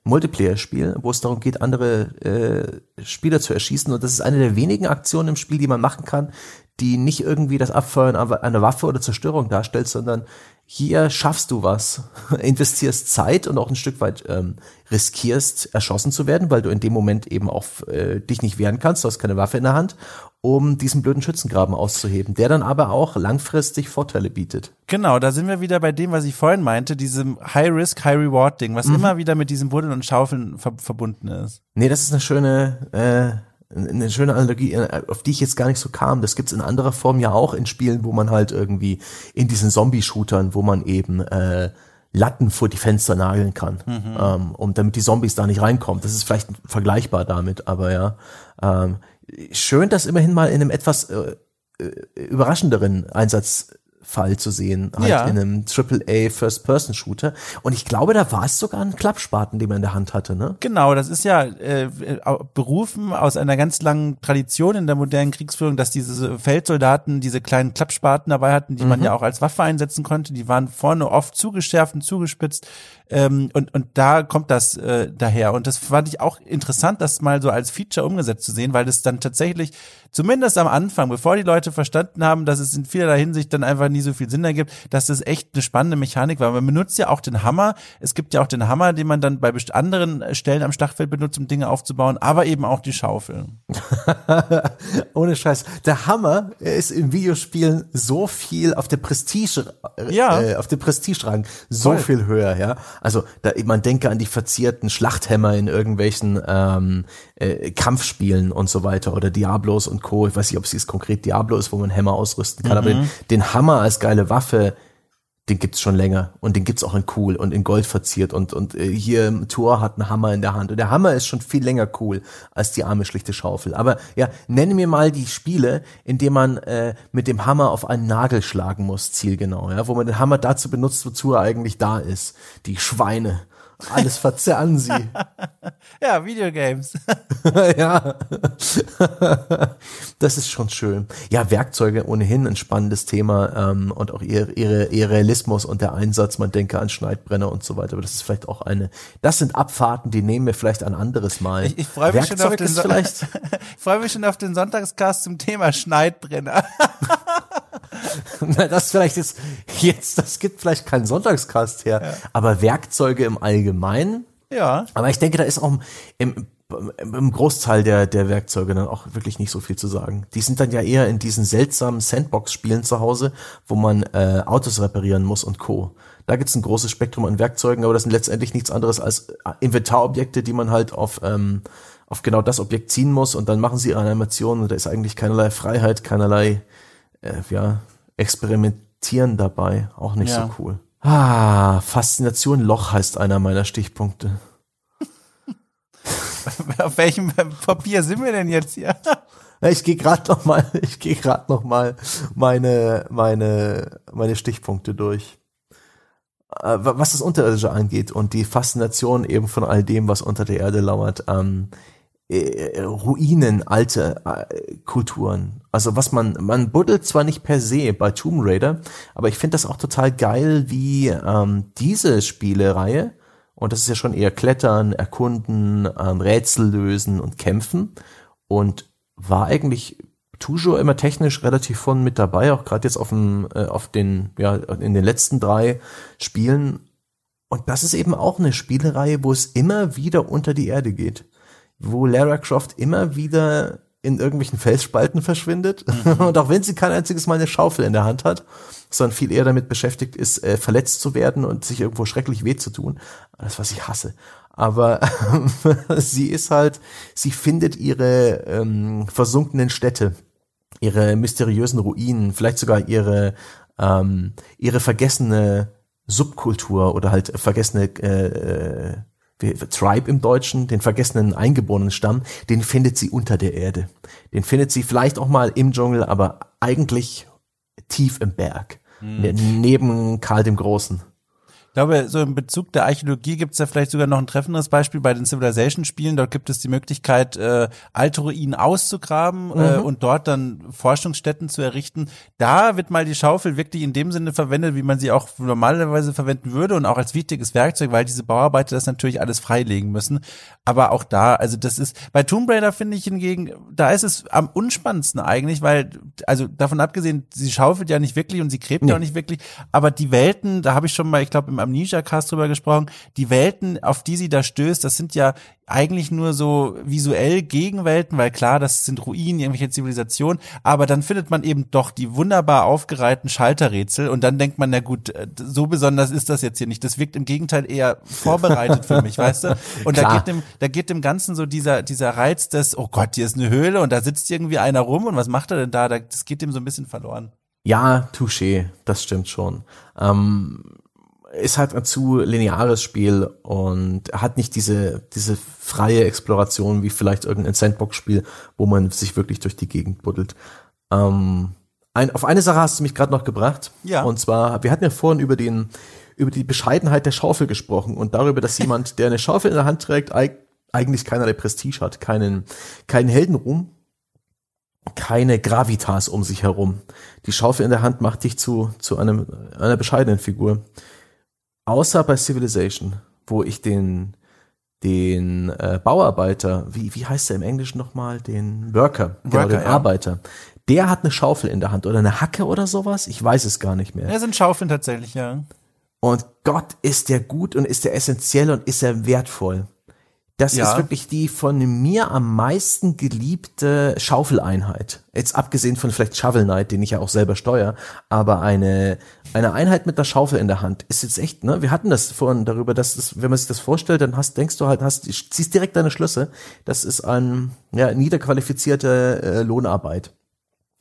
PvP-Multiplayer-Spiel, wo es darum geht, andere äh, Spieler zu erschießen. Und das ist eine der wenigen Aktionen im Spiel, die man machen kann, die nicht irgendwie das Abfeuern einer Waffe oder Zerstörung darstellt, sondern hier schaffst du was, investierst Zeit und auch ein Stück weit ähm, riskierst, erschossen zu werden, weil du in dem Moment eben auch äh, dich nicht wehren kannst, du hast keine Waffe in der Hand, um diesen blöden Schützengraben auszuheben, der dann aber auch langfristig Vorteile bietet. Genau, da sind wir wieder bei dem, was ich vorhin meinte, diesem High-Risk, High-Reward-Ding, Mhm. was immer wieder mit diesem Buddeln und Schaufeln ver verbunden ist. Nee, das ist eine schöne, äh, eine schöne Analogie, äh, auf die ich jetzt gar nicht so kam. Das gibt's in anderer Form ja auch in Spielen, wo man halt irgendwie in diesen Zombie-Shootern, wo man eben äh, Latten vor die Fenster nageln kann, ähm, um damit die Zombies da nicht reinkommen. Das ist vielleicht vergleichbar damit, aber ja. Ähm, schön, das immerhin mal in einem etwas äh, äh, überraschenderen Einsatzfall zu sehen, halt Ja. in einem AAA First-Person-Shooter. Und ich glaube, da war es sogar ein Klappspaten, den man in der Hand hatte, ne? Genau, das ist ja äh, berufen aus einer ganz langen Tradition in der modernen Kriegsführung, dass diese Feldsoldaten diese kleinen Klappspaten dabei hatten, die man ja auch als Waffe einsetzen konnte. Die waren vorne oft zugeschärft und zugespitzt. Ähm, und, und da kommt das äh, daher. Und das fand ich auch interessant, das mal so als Feature umgesetzt zu sehen, weil das dann tatsächlich, zumindest am Anfang, bevor die Leute verstanden haben, dass es in vielerlei Hinsicht dann einfach nie so viel Sinn ergibt, dass das echt eine spannende Mechanik war. Man benutzt ja auch den Hammer. Es gibt ja auch den Hammer, den man dann bei anderen Stellen am Schlachtfeld benutzt, um Dinge aufzubauen, aber eben auch die Schaufel. Ohne Scheiß. Der Hammer ist in Videospielen so viel auf der Prestige, äh, Ja. äh, auf dem Prestigerang so Voll. viel höher, ja. Also da, man denke an die verzierten Schlachthämmer in irgendwelchen ähm, äh, Kampfspielen und so weiter oder Diablos und Co. Ich weiß nicht, ob es jetzt konkret Diablo ist, wo man Hämmer ausrüsten kann, aber den, den Hammer als geile Waffe den gibt's schon länger und den gibt's auch in cool und in Gold verziert und und äh, hier im Tor hat einen Hammer in der Hand und der Hammer ist schon viel länger cool als die arme schlichte Schaufel. Aber ja, nenne mir mal die Spiele, in denen man äh, mit dem Hammer auf einen Nagel schlagen muss, zielgenau, ja, wo man den Hammer dazu benutzt, wozu er eigentlich da ist. Die Schweine. Alles verzerren sie. Ja, Videogames. ja. das ist schon schön. Ja, Werkzeuge ohnehin ein spannendes Thema ähm, und auch ihr, ihre, ihr Realismus und der Einsatz, man denke an Schneidbrenner und so weiter, aber das ist vielleicht auch eine, das sind Abfahrten, die nehmen wir vielleicht ein anderes Mal. Ich, ich freue mich, schon auf Werkzeug den ist Son- vielleicht, ich freue mich schon auf den Sonntagscast zum Thema Schneidbrenner. na, das vielleicht jetzt, jetzt, das gibt vielleicht keinen Sonntagskast her, aber Werkzeuge im Allgemeinen, ja. Aber ich denke, da ist auch im, im, Großteil der, der Werkzeuge dann auch wirklich nicht so viel zu sagen. Die sind dann ja eher in diesen seltsamen Sandbox-Spielen zu Hause, wo man äh, Autos reparieren muss und Co. Da gibt's ein großes Spektrum an Werkzeugen, aber das sind letztendlich nichts anderes als äh, Inventarobjekte, die man halt auf, ähm, auf genau das Objekt ziehen muss und dann machen sie ihre Animationen und da ist eigentlich keinerlei Freiheit, keinerlei äh, ja, Experimentieren dabei. Auch nicht Ja. so cool. Ah, Faszination Loch heißt einer meiner Stichpunkte. Auf welchem Papier sind wir denn jetzt hier? Ich gehe gerade noch mal, ich gehe gerade noch mal meine meine meine Stichpunkte durch. äh, was das Unterirdische angeht und die Faszination eben von all dem, was unter der Erde lauert. Ähm, äh, Ruinen, alte äh, Kulturen. Also was man, man buddelt zwar nicht per se bei Tomb Raider, aber ich finde das auch total geil, wie ähm, diese Spielereihe, und das ist ja schon eher Klettern, Erkunden, ähm, Rätsel lösen und kämpfen und war eigentlich toujours immer technisch relativ von mit dabei, auch gerade jetzt auf dem, äh, auf den, ja, in den letzten drei Spielen. Und das ist eben auch eine Spielereihe, wo es immer wieder unter die Erde geht wo Lara Croft immer wieder in irgendwelchen Felsspalten verschwindet mhm. und auch wenn sie kein einziges Mal eine Schaufel in der Hand hat, sondern viel eher damit beschäftigt ist, äh, verletzt zu werden und sich irgendwo schrecklich weh zu tun. Das, was ich hasse. Aber sie ist halt, sie findet ihre ähm, versunkenen Städte, ihre mysteriösen Ruinen, vielleicht sogar ihre ähm, ihre vergessene Subkultur oder halt vergessene äh, Tribe im Deutschen, den vergessenen eingeborenen Stamm, den findet sie unter der Erde. Den findet sie vielleicht auch mal im Dschungel, aber eigentlich tief im Berg. Hm. Neben Karl dem Großen glaube, so im Bezug der Archäologie gibt es ja vielleicht sogar noch ein treffendes Beispiel bei den Civilization-Spielen. Dort gibt es die Möglichkeit, äh, alte Ruinen auszugraben äh, mhm. äh, und dort dann Forschungsstätten zu errichten. Da wird mal die Schaufel wirklich in dem Sinne verwendet, wie man sie auch normalerweise verwenden würde und auch als wichtiges Werkzeug, weil diese Bauarbeiter das natürlich alles freilegen müssen. Aber auch da, also das ist, bei Tomb Raider finde ich hingegen, da ist es am unspannendsten eigentlich, weil, also davon abgesehen, sie schaufelt ja nicht wirklich und sie gräbt nee. ja auch nicht wirklich, aber die Welten, da habe ich schon mal, ich glaube, im Amnesia-Cast drüber gesprochen, die Welten, auf die sie da stößt, das sind ja eigentlich nur so visuell Gegenwelten, weil klar, das sind Ruinen, irgendwelche Zivilisationen, aber dann findet man eben doch die wunderbar aufgereihten Schalterrätsel und dann denkt man, na gut, äh, so besonders ist das jetzt hier nicht. Das wirkt im Gegenteil eher vorbereitet für mich, weißt du? Und da geht dem, da geht dem Ganzen so dieser, dieser Reiz des, oh Gott, hier ist eine Höhle und da sitzt irgendwie einer rum und was macht er denn da? Das geht dem so ein bisschen verloren. Ja, touché, das stimmt schon. Ähm, ist halt ein zu lineares Spiel und hat nicht diese, diese freie Exploration wie vielleicht irgendein Sandbox-Spiel, wo man sich wirklich durch die Gegend buddelt. Ähm, ein, auf eine Sache hast du mich gerade noch gebracht. Ja. Und zwar, wir hatten ja vorhin über den, über die Bescheidenheit der Schaufel gesprochen und darüber, dass jemand, der eine Schaufel in der Hand trägt, eigentlich keinerlei Prestige hat, keinen, keinen Heldenruhm, keine Gravitas um sich herum. Die Schaufel in der Hand macht dich zu, zu einem, einer bescheidenen Figur. Außer bei Civilization, wo ich den, den äh, Bauarbeiter, wie, wie heißt der im Englischen nochmal, den Worker, genau, Worker den ja. Arbeiter, der hat eine Schaufel in der Hand oder eine Hacke oder sowas, ich weiß es gar nicht mehr. Ja, sind Schaufeln tatsächlich, ja. Und Gott ist der gut und ist der essentiell und ist er wertvoll. Das ja. ist wirklich die von mir am meisten geliebte Schaufeleinheit. Jetzt abgesehen von vielleicht Shovel Knight, den ich ja auch selber steuere, aber eine, eine Einheit mit der Schaufel in der Hand ist jetzt echt, ne? Wir hatten das vorhin darüber, dass das, wenn man sich das vorstellt, dann hast, denkst du halt, hast, ziehst direkt deine Schlüsse. Das ist ein, ja, niederqualifizierte äh, Lohnarbeit.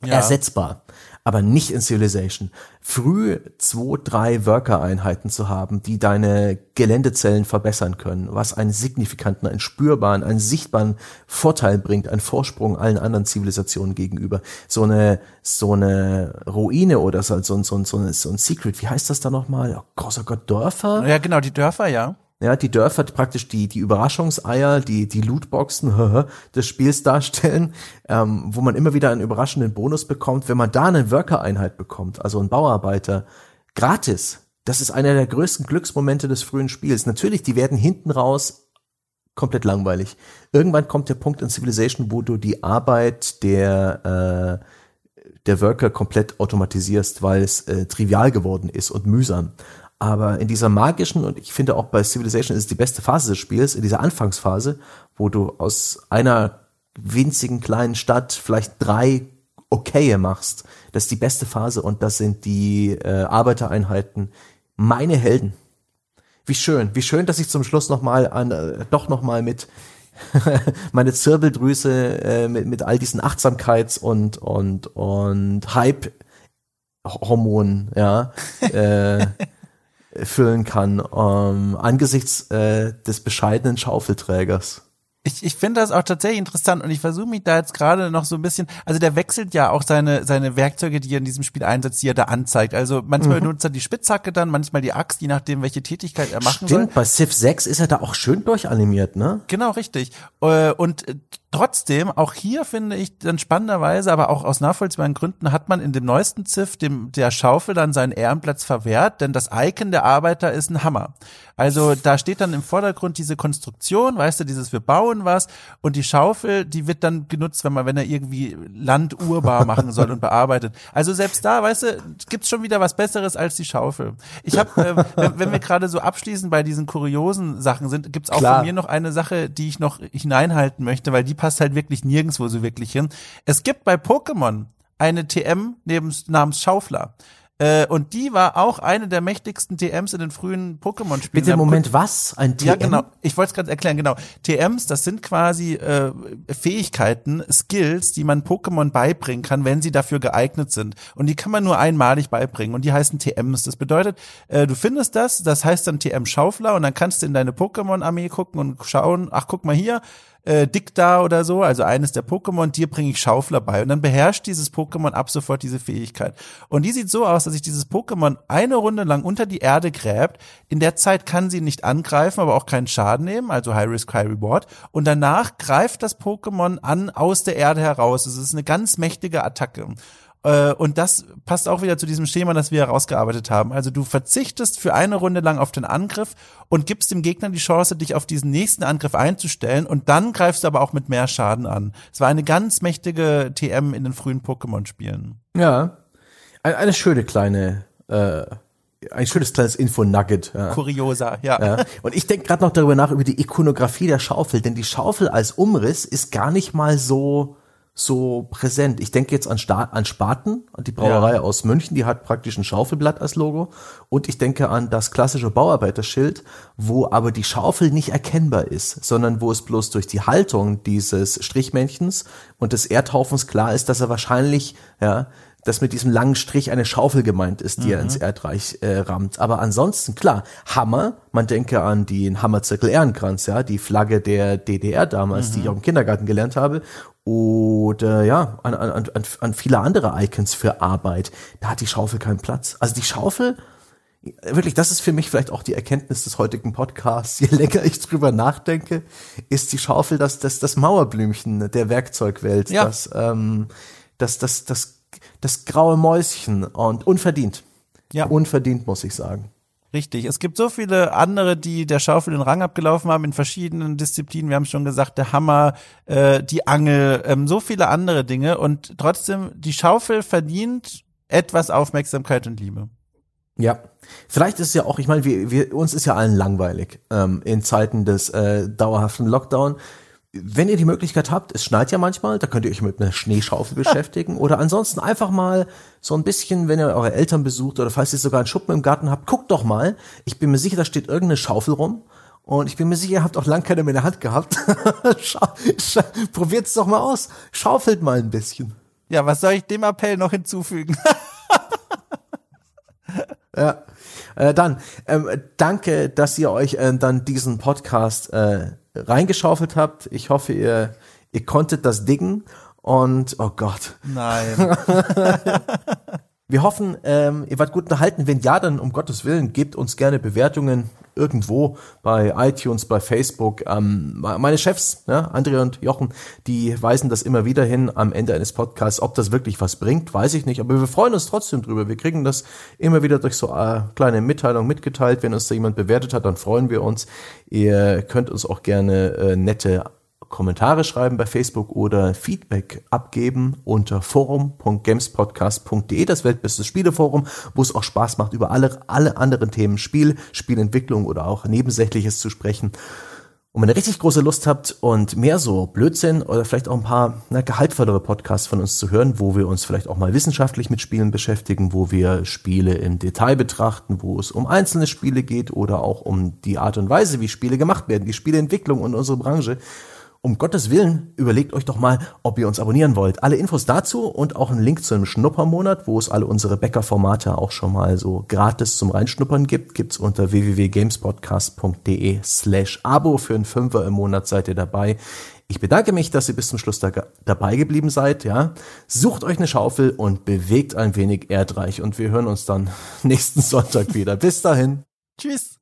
Ja. Ersetzbar aber nicht in Civilization. Früh zwei, drei Worker-Einheiten zu haben, die deine Geländezellen verbessern können, was einen signifikanten, einen spürbaren, einen sichtbaren Vorteil bringt, einen Vorsprung allen anderen Zivilisationen gegenüber. So eine, so eine Ruine oder so, so, so, so, so ein Secret, wie heißt das da nochmal? Oh, großer Gott, Dörfer? Ja, genau, die Dörfer, ja ja, die Dörfer praktisch die, die Überraschungseier, die, die Lootboxen des Spiels darstellen, ähm, wo man immer wieder einen überraschenden Bonus bekommt, wenn man da eine Worker-Einheit bekommt, also einen Bauarbeiter, gratis. Das ist einer der größten Glücksmomente des frühen Spiels. Natürlich, die werden hinten raus komplett langweilig. Irgendwann kommt der Punkt in Civilization, wo du die Arbeit der, äh, der Worker komplett automatisierst, weil es äh, trivial geworden ist und mühsam. Aber in dieser magischen, und ich finde auch bei Civilization ist es die beste Phase des Spiels, in dieser Anfangsphase, wo du aus einer winzigen kleinen Stadt vielleicht drei Okaye machst, das ist die beste Phase und das sind die äh, Arbeitereinheiten, meine Helden. Wie schön, wie schön, dass ich zum Schluss noch mal an, äh, doch noch mal mit meine Zirbeldrüse äh, mit, mit all diesen Achtsamkeits- und und und Hype-Hormonen, ja, äh, füllen kann, ähm, angesichts äh, des bescheidenen Schaufelträgers. Ich, ich finde das auch tatsächlich interessant und ich versuche mich da jetzt gerade noch so ein bisschen, also der wechselt ja auch seine, seine Werkzeuge, die er in diesem Spiel einsetzt, die er da anzeigt. Also manchmal mhm. benutzt er die Spitzhacke dann, manchmal die Axt, je nachdem, welche Tätigkeit er machen Stimmt, soll. bei Civ 6 ist er da auch schön durchanimiert, ne? Genau, richtig. Äh, und Trotzdem, auch hier finde ich dann spannenderweise, aber auch aus nachvollziehbaren Gründen, hat man in dem neuesten Ziff dem der Schaufel dann seinen Ehrenplatz verwehrt, denn das Icon der Arbeiter ist ein Hammer. Also da steht dann im Vordergrund diese Konstruktion, weißt du, dieses wir bauen was und die Schaufel, die wird dann genutzt, wenn man, wenn er irgendwie Land urbar machen soll und bearbeitet. Also selbst da, weißt du, gibt's schon wieder was Besseres als die Schaufel. Ich habe, äh, wenn wir gerade so abschließend bei diesen kuriosen Sachen sind, gibt's auch Klar. von mir noch eine Sache, die ich noch hineinhalten möchte, weil die passt halt wirklich nirgendwo so wirklich hin. Es gibt bei Pokémon eine TM neben, namens Schaufler. Äh, und die war auch eine der mächtigsten TMs in den frühen Pokémon-Spielen. Bitte, Moment, was? Ein TM? Ja, genau. Ich wollte es gerade erklären, genau. TMs, das sind quasi äh, Fähigkeiten, Skills, die man Pokémon beibringen kann, wenn sie dafür geeignet sind. Und die kann man nur einmalig beibringen. Und die heißen TMs. Das bedeutet, äh, du findest das, das heißt dann TM Schaufler und dann kannst du in deine Pokémon-Armee gucken und schauen, ach, guck mal hier, äh, Dicta oder so, also eines der Pokémon, dir bringe ich Schaufler bei. Und dann beherrscht dieses Pokémon ab sofort diese Fähigkeit. Und die sieht so aus, dass sich dieses Pokémon eine Runde lang unter die Erde gräbt. In der Zeit kann sie nicht angreifen, aber auch keinen Schaden nehmen, also High Risk, High Reward. Und danach greift das Pokémon an aus der Erde heraus. Es ist eine ganz mächtige Attacke. Äh, und das passt auch wieder zu diesem Schema, das wir herausgearbeitet haben. Also du verzichtest für eine Runde lang auf den Angriff und gibst dem Gegner die Chance, dich auf diesen nächsten Angriff einzustellen und dann greifst du aber auch mit mehr Schaden an. Es war eine ganz mächtige TM in den frühen Pokémon-Spielen. Ja, eine schöne kleine äh ein schönes kleines Info-Nugget. Ja. Kurioser, ja. ja. Und ich denke gerade noch darüber nach, über die Ikonografie der Schaufel, denn die Schaufel als Umriss ist gar nicht mal so so präsent. Ich denke jetzt an, Sta an Spaten, die Brauerei ja. aus München, die hat praktisch ein Schaufelblatt als Logo. Und ich denke an das klassische Bauarbeiterschild, wo aber die Schaufel nicht erkennbar ist, sondern wo es bloß durch die Haltung dieses Strichmännchens und des Erdhaufens klar ist, dass er wahrscheinlich, ja, dass mit diesem langen Strich eine Schaufel gemeint ist, die mhm. er ins Erdreich äh, rammt. Aber ansonsten, klar, Hammer, man denke an den Hammerzirkel Ehrenkranz, ja, die Flagge der DDR damals, mhm. die ich auch im Kindergarten gelernt habe oder ja, an, an, an, an viele andere Icons für Arbeit. Da hat die Schaufel keinen Platz. Also die Schaufel, wirklich, das ist für mich vielleicht auch die Erkenntnis des heutigen Podcasts. Je länger ich drüber nachdenke, ist die Schaufel das, das, das Mauerblümchen der Werkzeugwelt. Ja. Das, ähm, das, das, das, das graue Mäuschen und unverdient. Ja. Unverdient, muss ich sagen. Richtig. Es gibt so viele andere, die der Schaufel den Rang abgelaufen haben in verschiedenen Disziplinen. Wir haben schon gesagt, der Hammer, äh, die Angel, ähm, so viele andere Dinge. Und trotzdem, die Schaufel verdient etwas Aufmerksamkeit und Liebe. Ja, vielleicht ist es ja auch, ich meine, wir, wir, uns ist ja allen langweilig ähm, in Zeiten des äh, dauerhaften Lockdown wenn ihr die Möglichkeit habt, es schneit ja manchmal, da könnt ihr euch mit einer Schneeschaufel beschäftigen oder ansonsten einfach mal so ein bisschen, wenn ihr eure Eltern besucht oder falls ihr sogar einen Schuppen im Garten habt, guckt doch mal. Ich bin mir sicher, da steht irgendeine Schaufel rum und ich bin mir sicher, ihr habt auch lang keine mehr in der Hand gehabt. Probiert's doch mal aus. Schaufelt mal ein bisschen. Ja, was soll ich dem Appell noch hinzufügen? ja. Äh, dann, ähm, danke, dass ihr euch äh, dann diesen Podcast äh, reingeschaufelt habt. Ich hoffe, ihr, ihr konntet das diggen. Und, oh Gott. Nein. Wir hoffen, ähm, ihr wart gut unterhalten. Wenn ja, dann um Gottes Willen, gebt uns gerne Bewertungen irgendwo bei iTunes, bei Facebook. Ähm, meine Chefs, ja, Andrea und Jochen, die weisen das immer wieder hin am Ende eines Podcasts. Ob das wirklich was bringt, weiß ich nicht. Aber wir freuen uns trotzdem drüber. Wir kriegen das immer wieder durch so äh, kleine Mitteilungen mitgeteilt. Wenn uns da jemand bewertet hat, dann freuen wir uns. Ihr könnt uns auch gerne äh, nette Kommentare schreiben bei Facebook oder Feedback abgeben unter forum.gamespodcast.de, das weltbeste Spieleforum, wo es auch Spaß macht, über alle, alle anderen Themen Spiel, Spielentwicklung oder auch Nebensächliches zu sprechen. Und wenn ihr richtig große Lust habt und mehr so Blödsinn oder vielleicht auch ein paar na, gehaltvollere Podcasts von uns zu hören, wo wir uns vielleicht auch mal wissenschaftlich mit Spielen beschäftigen, wo wir Spiele im Detail betrachten, wo es um einzelne Spiele geht oder auch um die Art und Weise, wie Spiele gemacht werden, die Spieleentwicklung und unsere Branche, um Gottes Willen, überlegt euch doch mal, ob ihr uns abonnieren wollt. Alle Infos dazu und auch einen Link zu einem Schnuppermonat, wo es alle unsere Bäcker-Formate auch schon mal so gratis zum Reinschnuppern gibt, gibt's unter www.gamespodcast.de slash Abo. Für einen Fünfer im Monat seid ihr dabei. Ich bedanke mich, dass ihr bis zum Schluss da, dabei geblieben seid, ja. Sucht euch eine Schaufel und bewegt ein wenig Erdreich und wir hören uns dann nächsten Sonntag wieder. Bis dahin. Tschüss.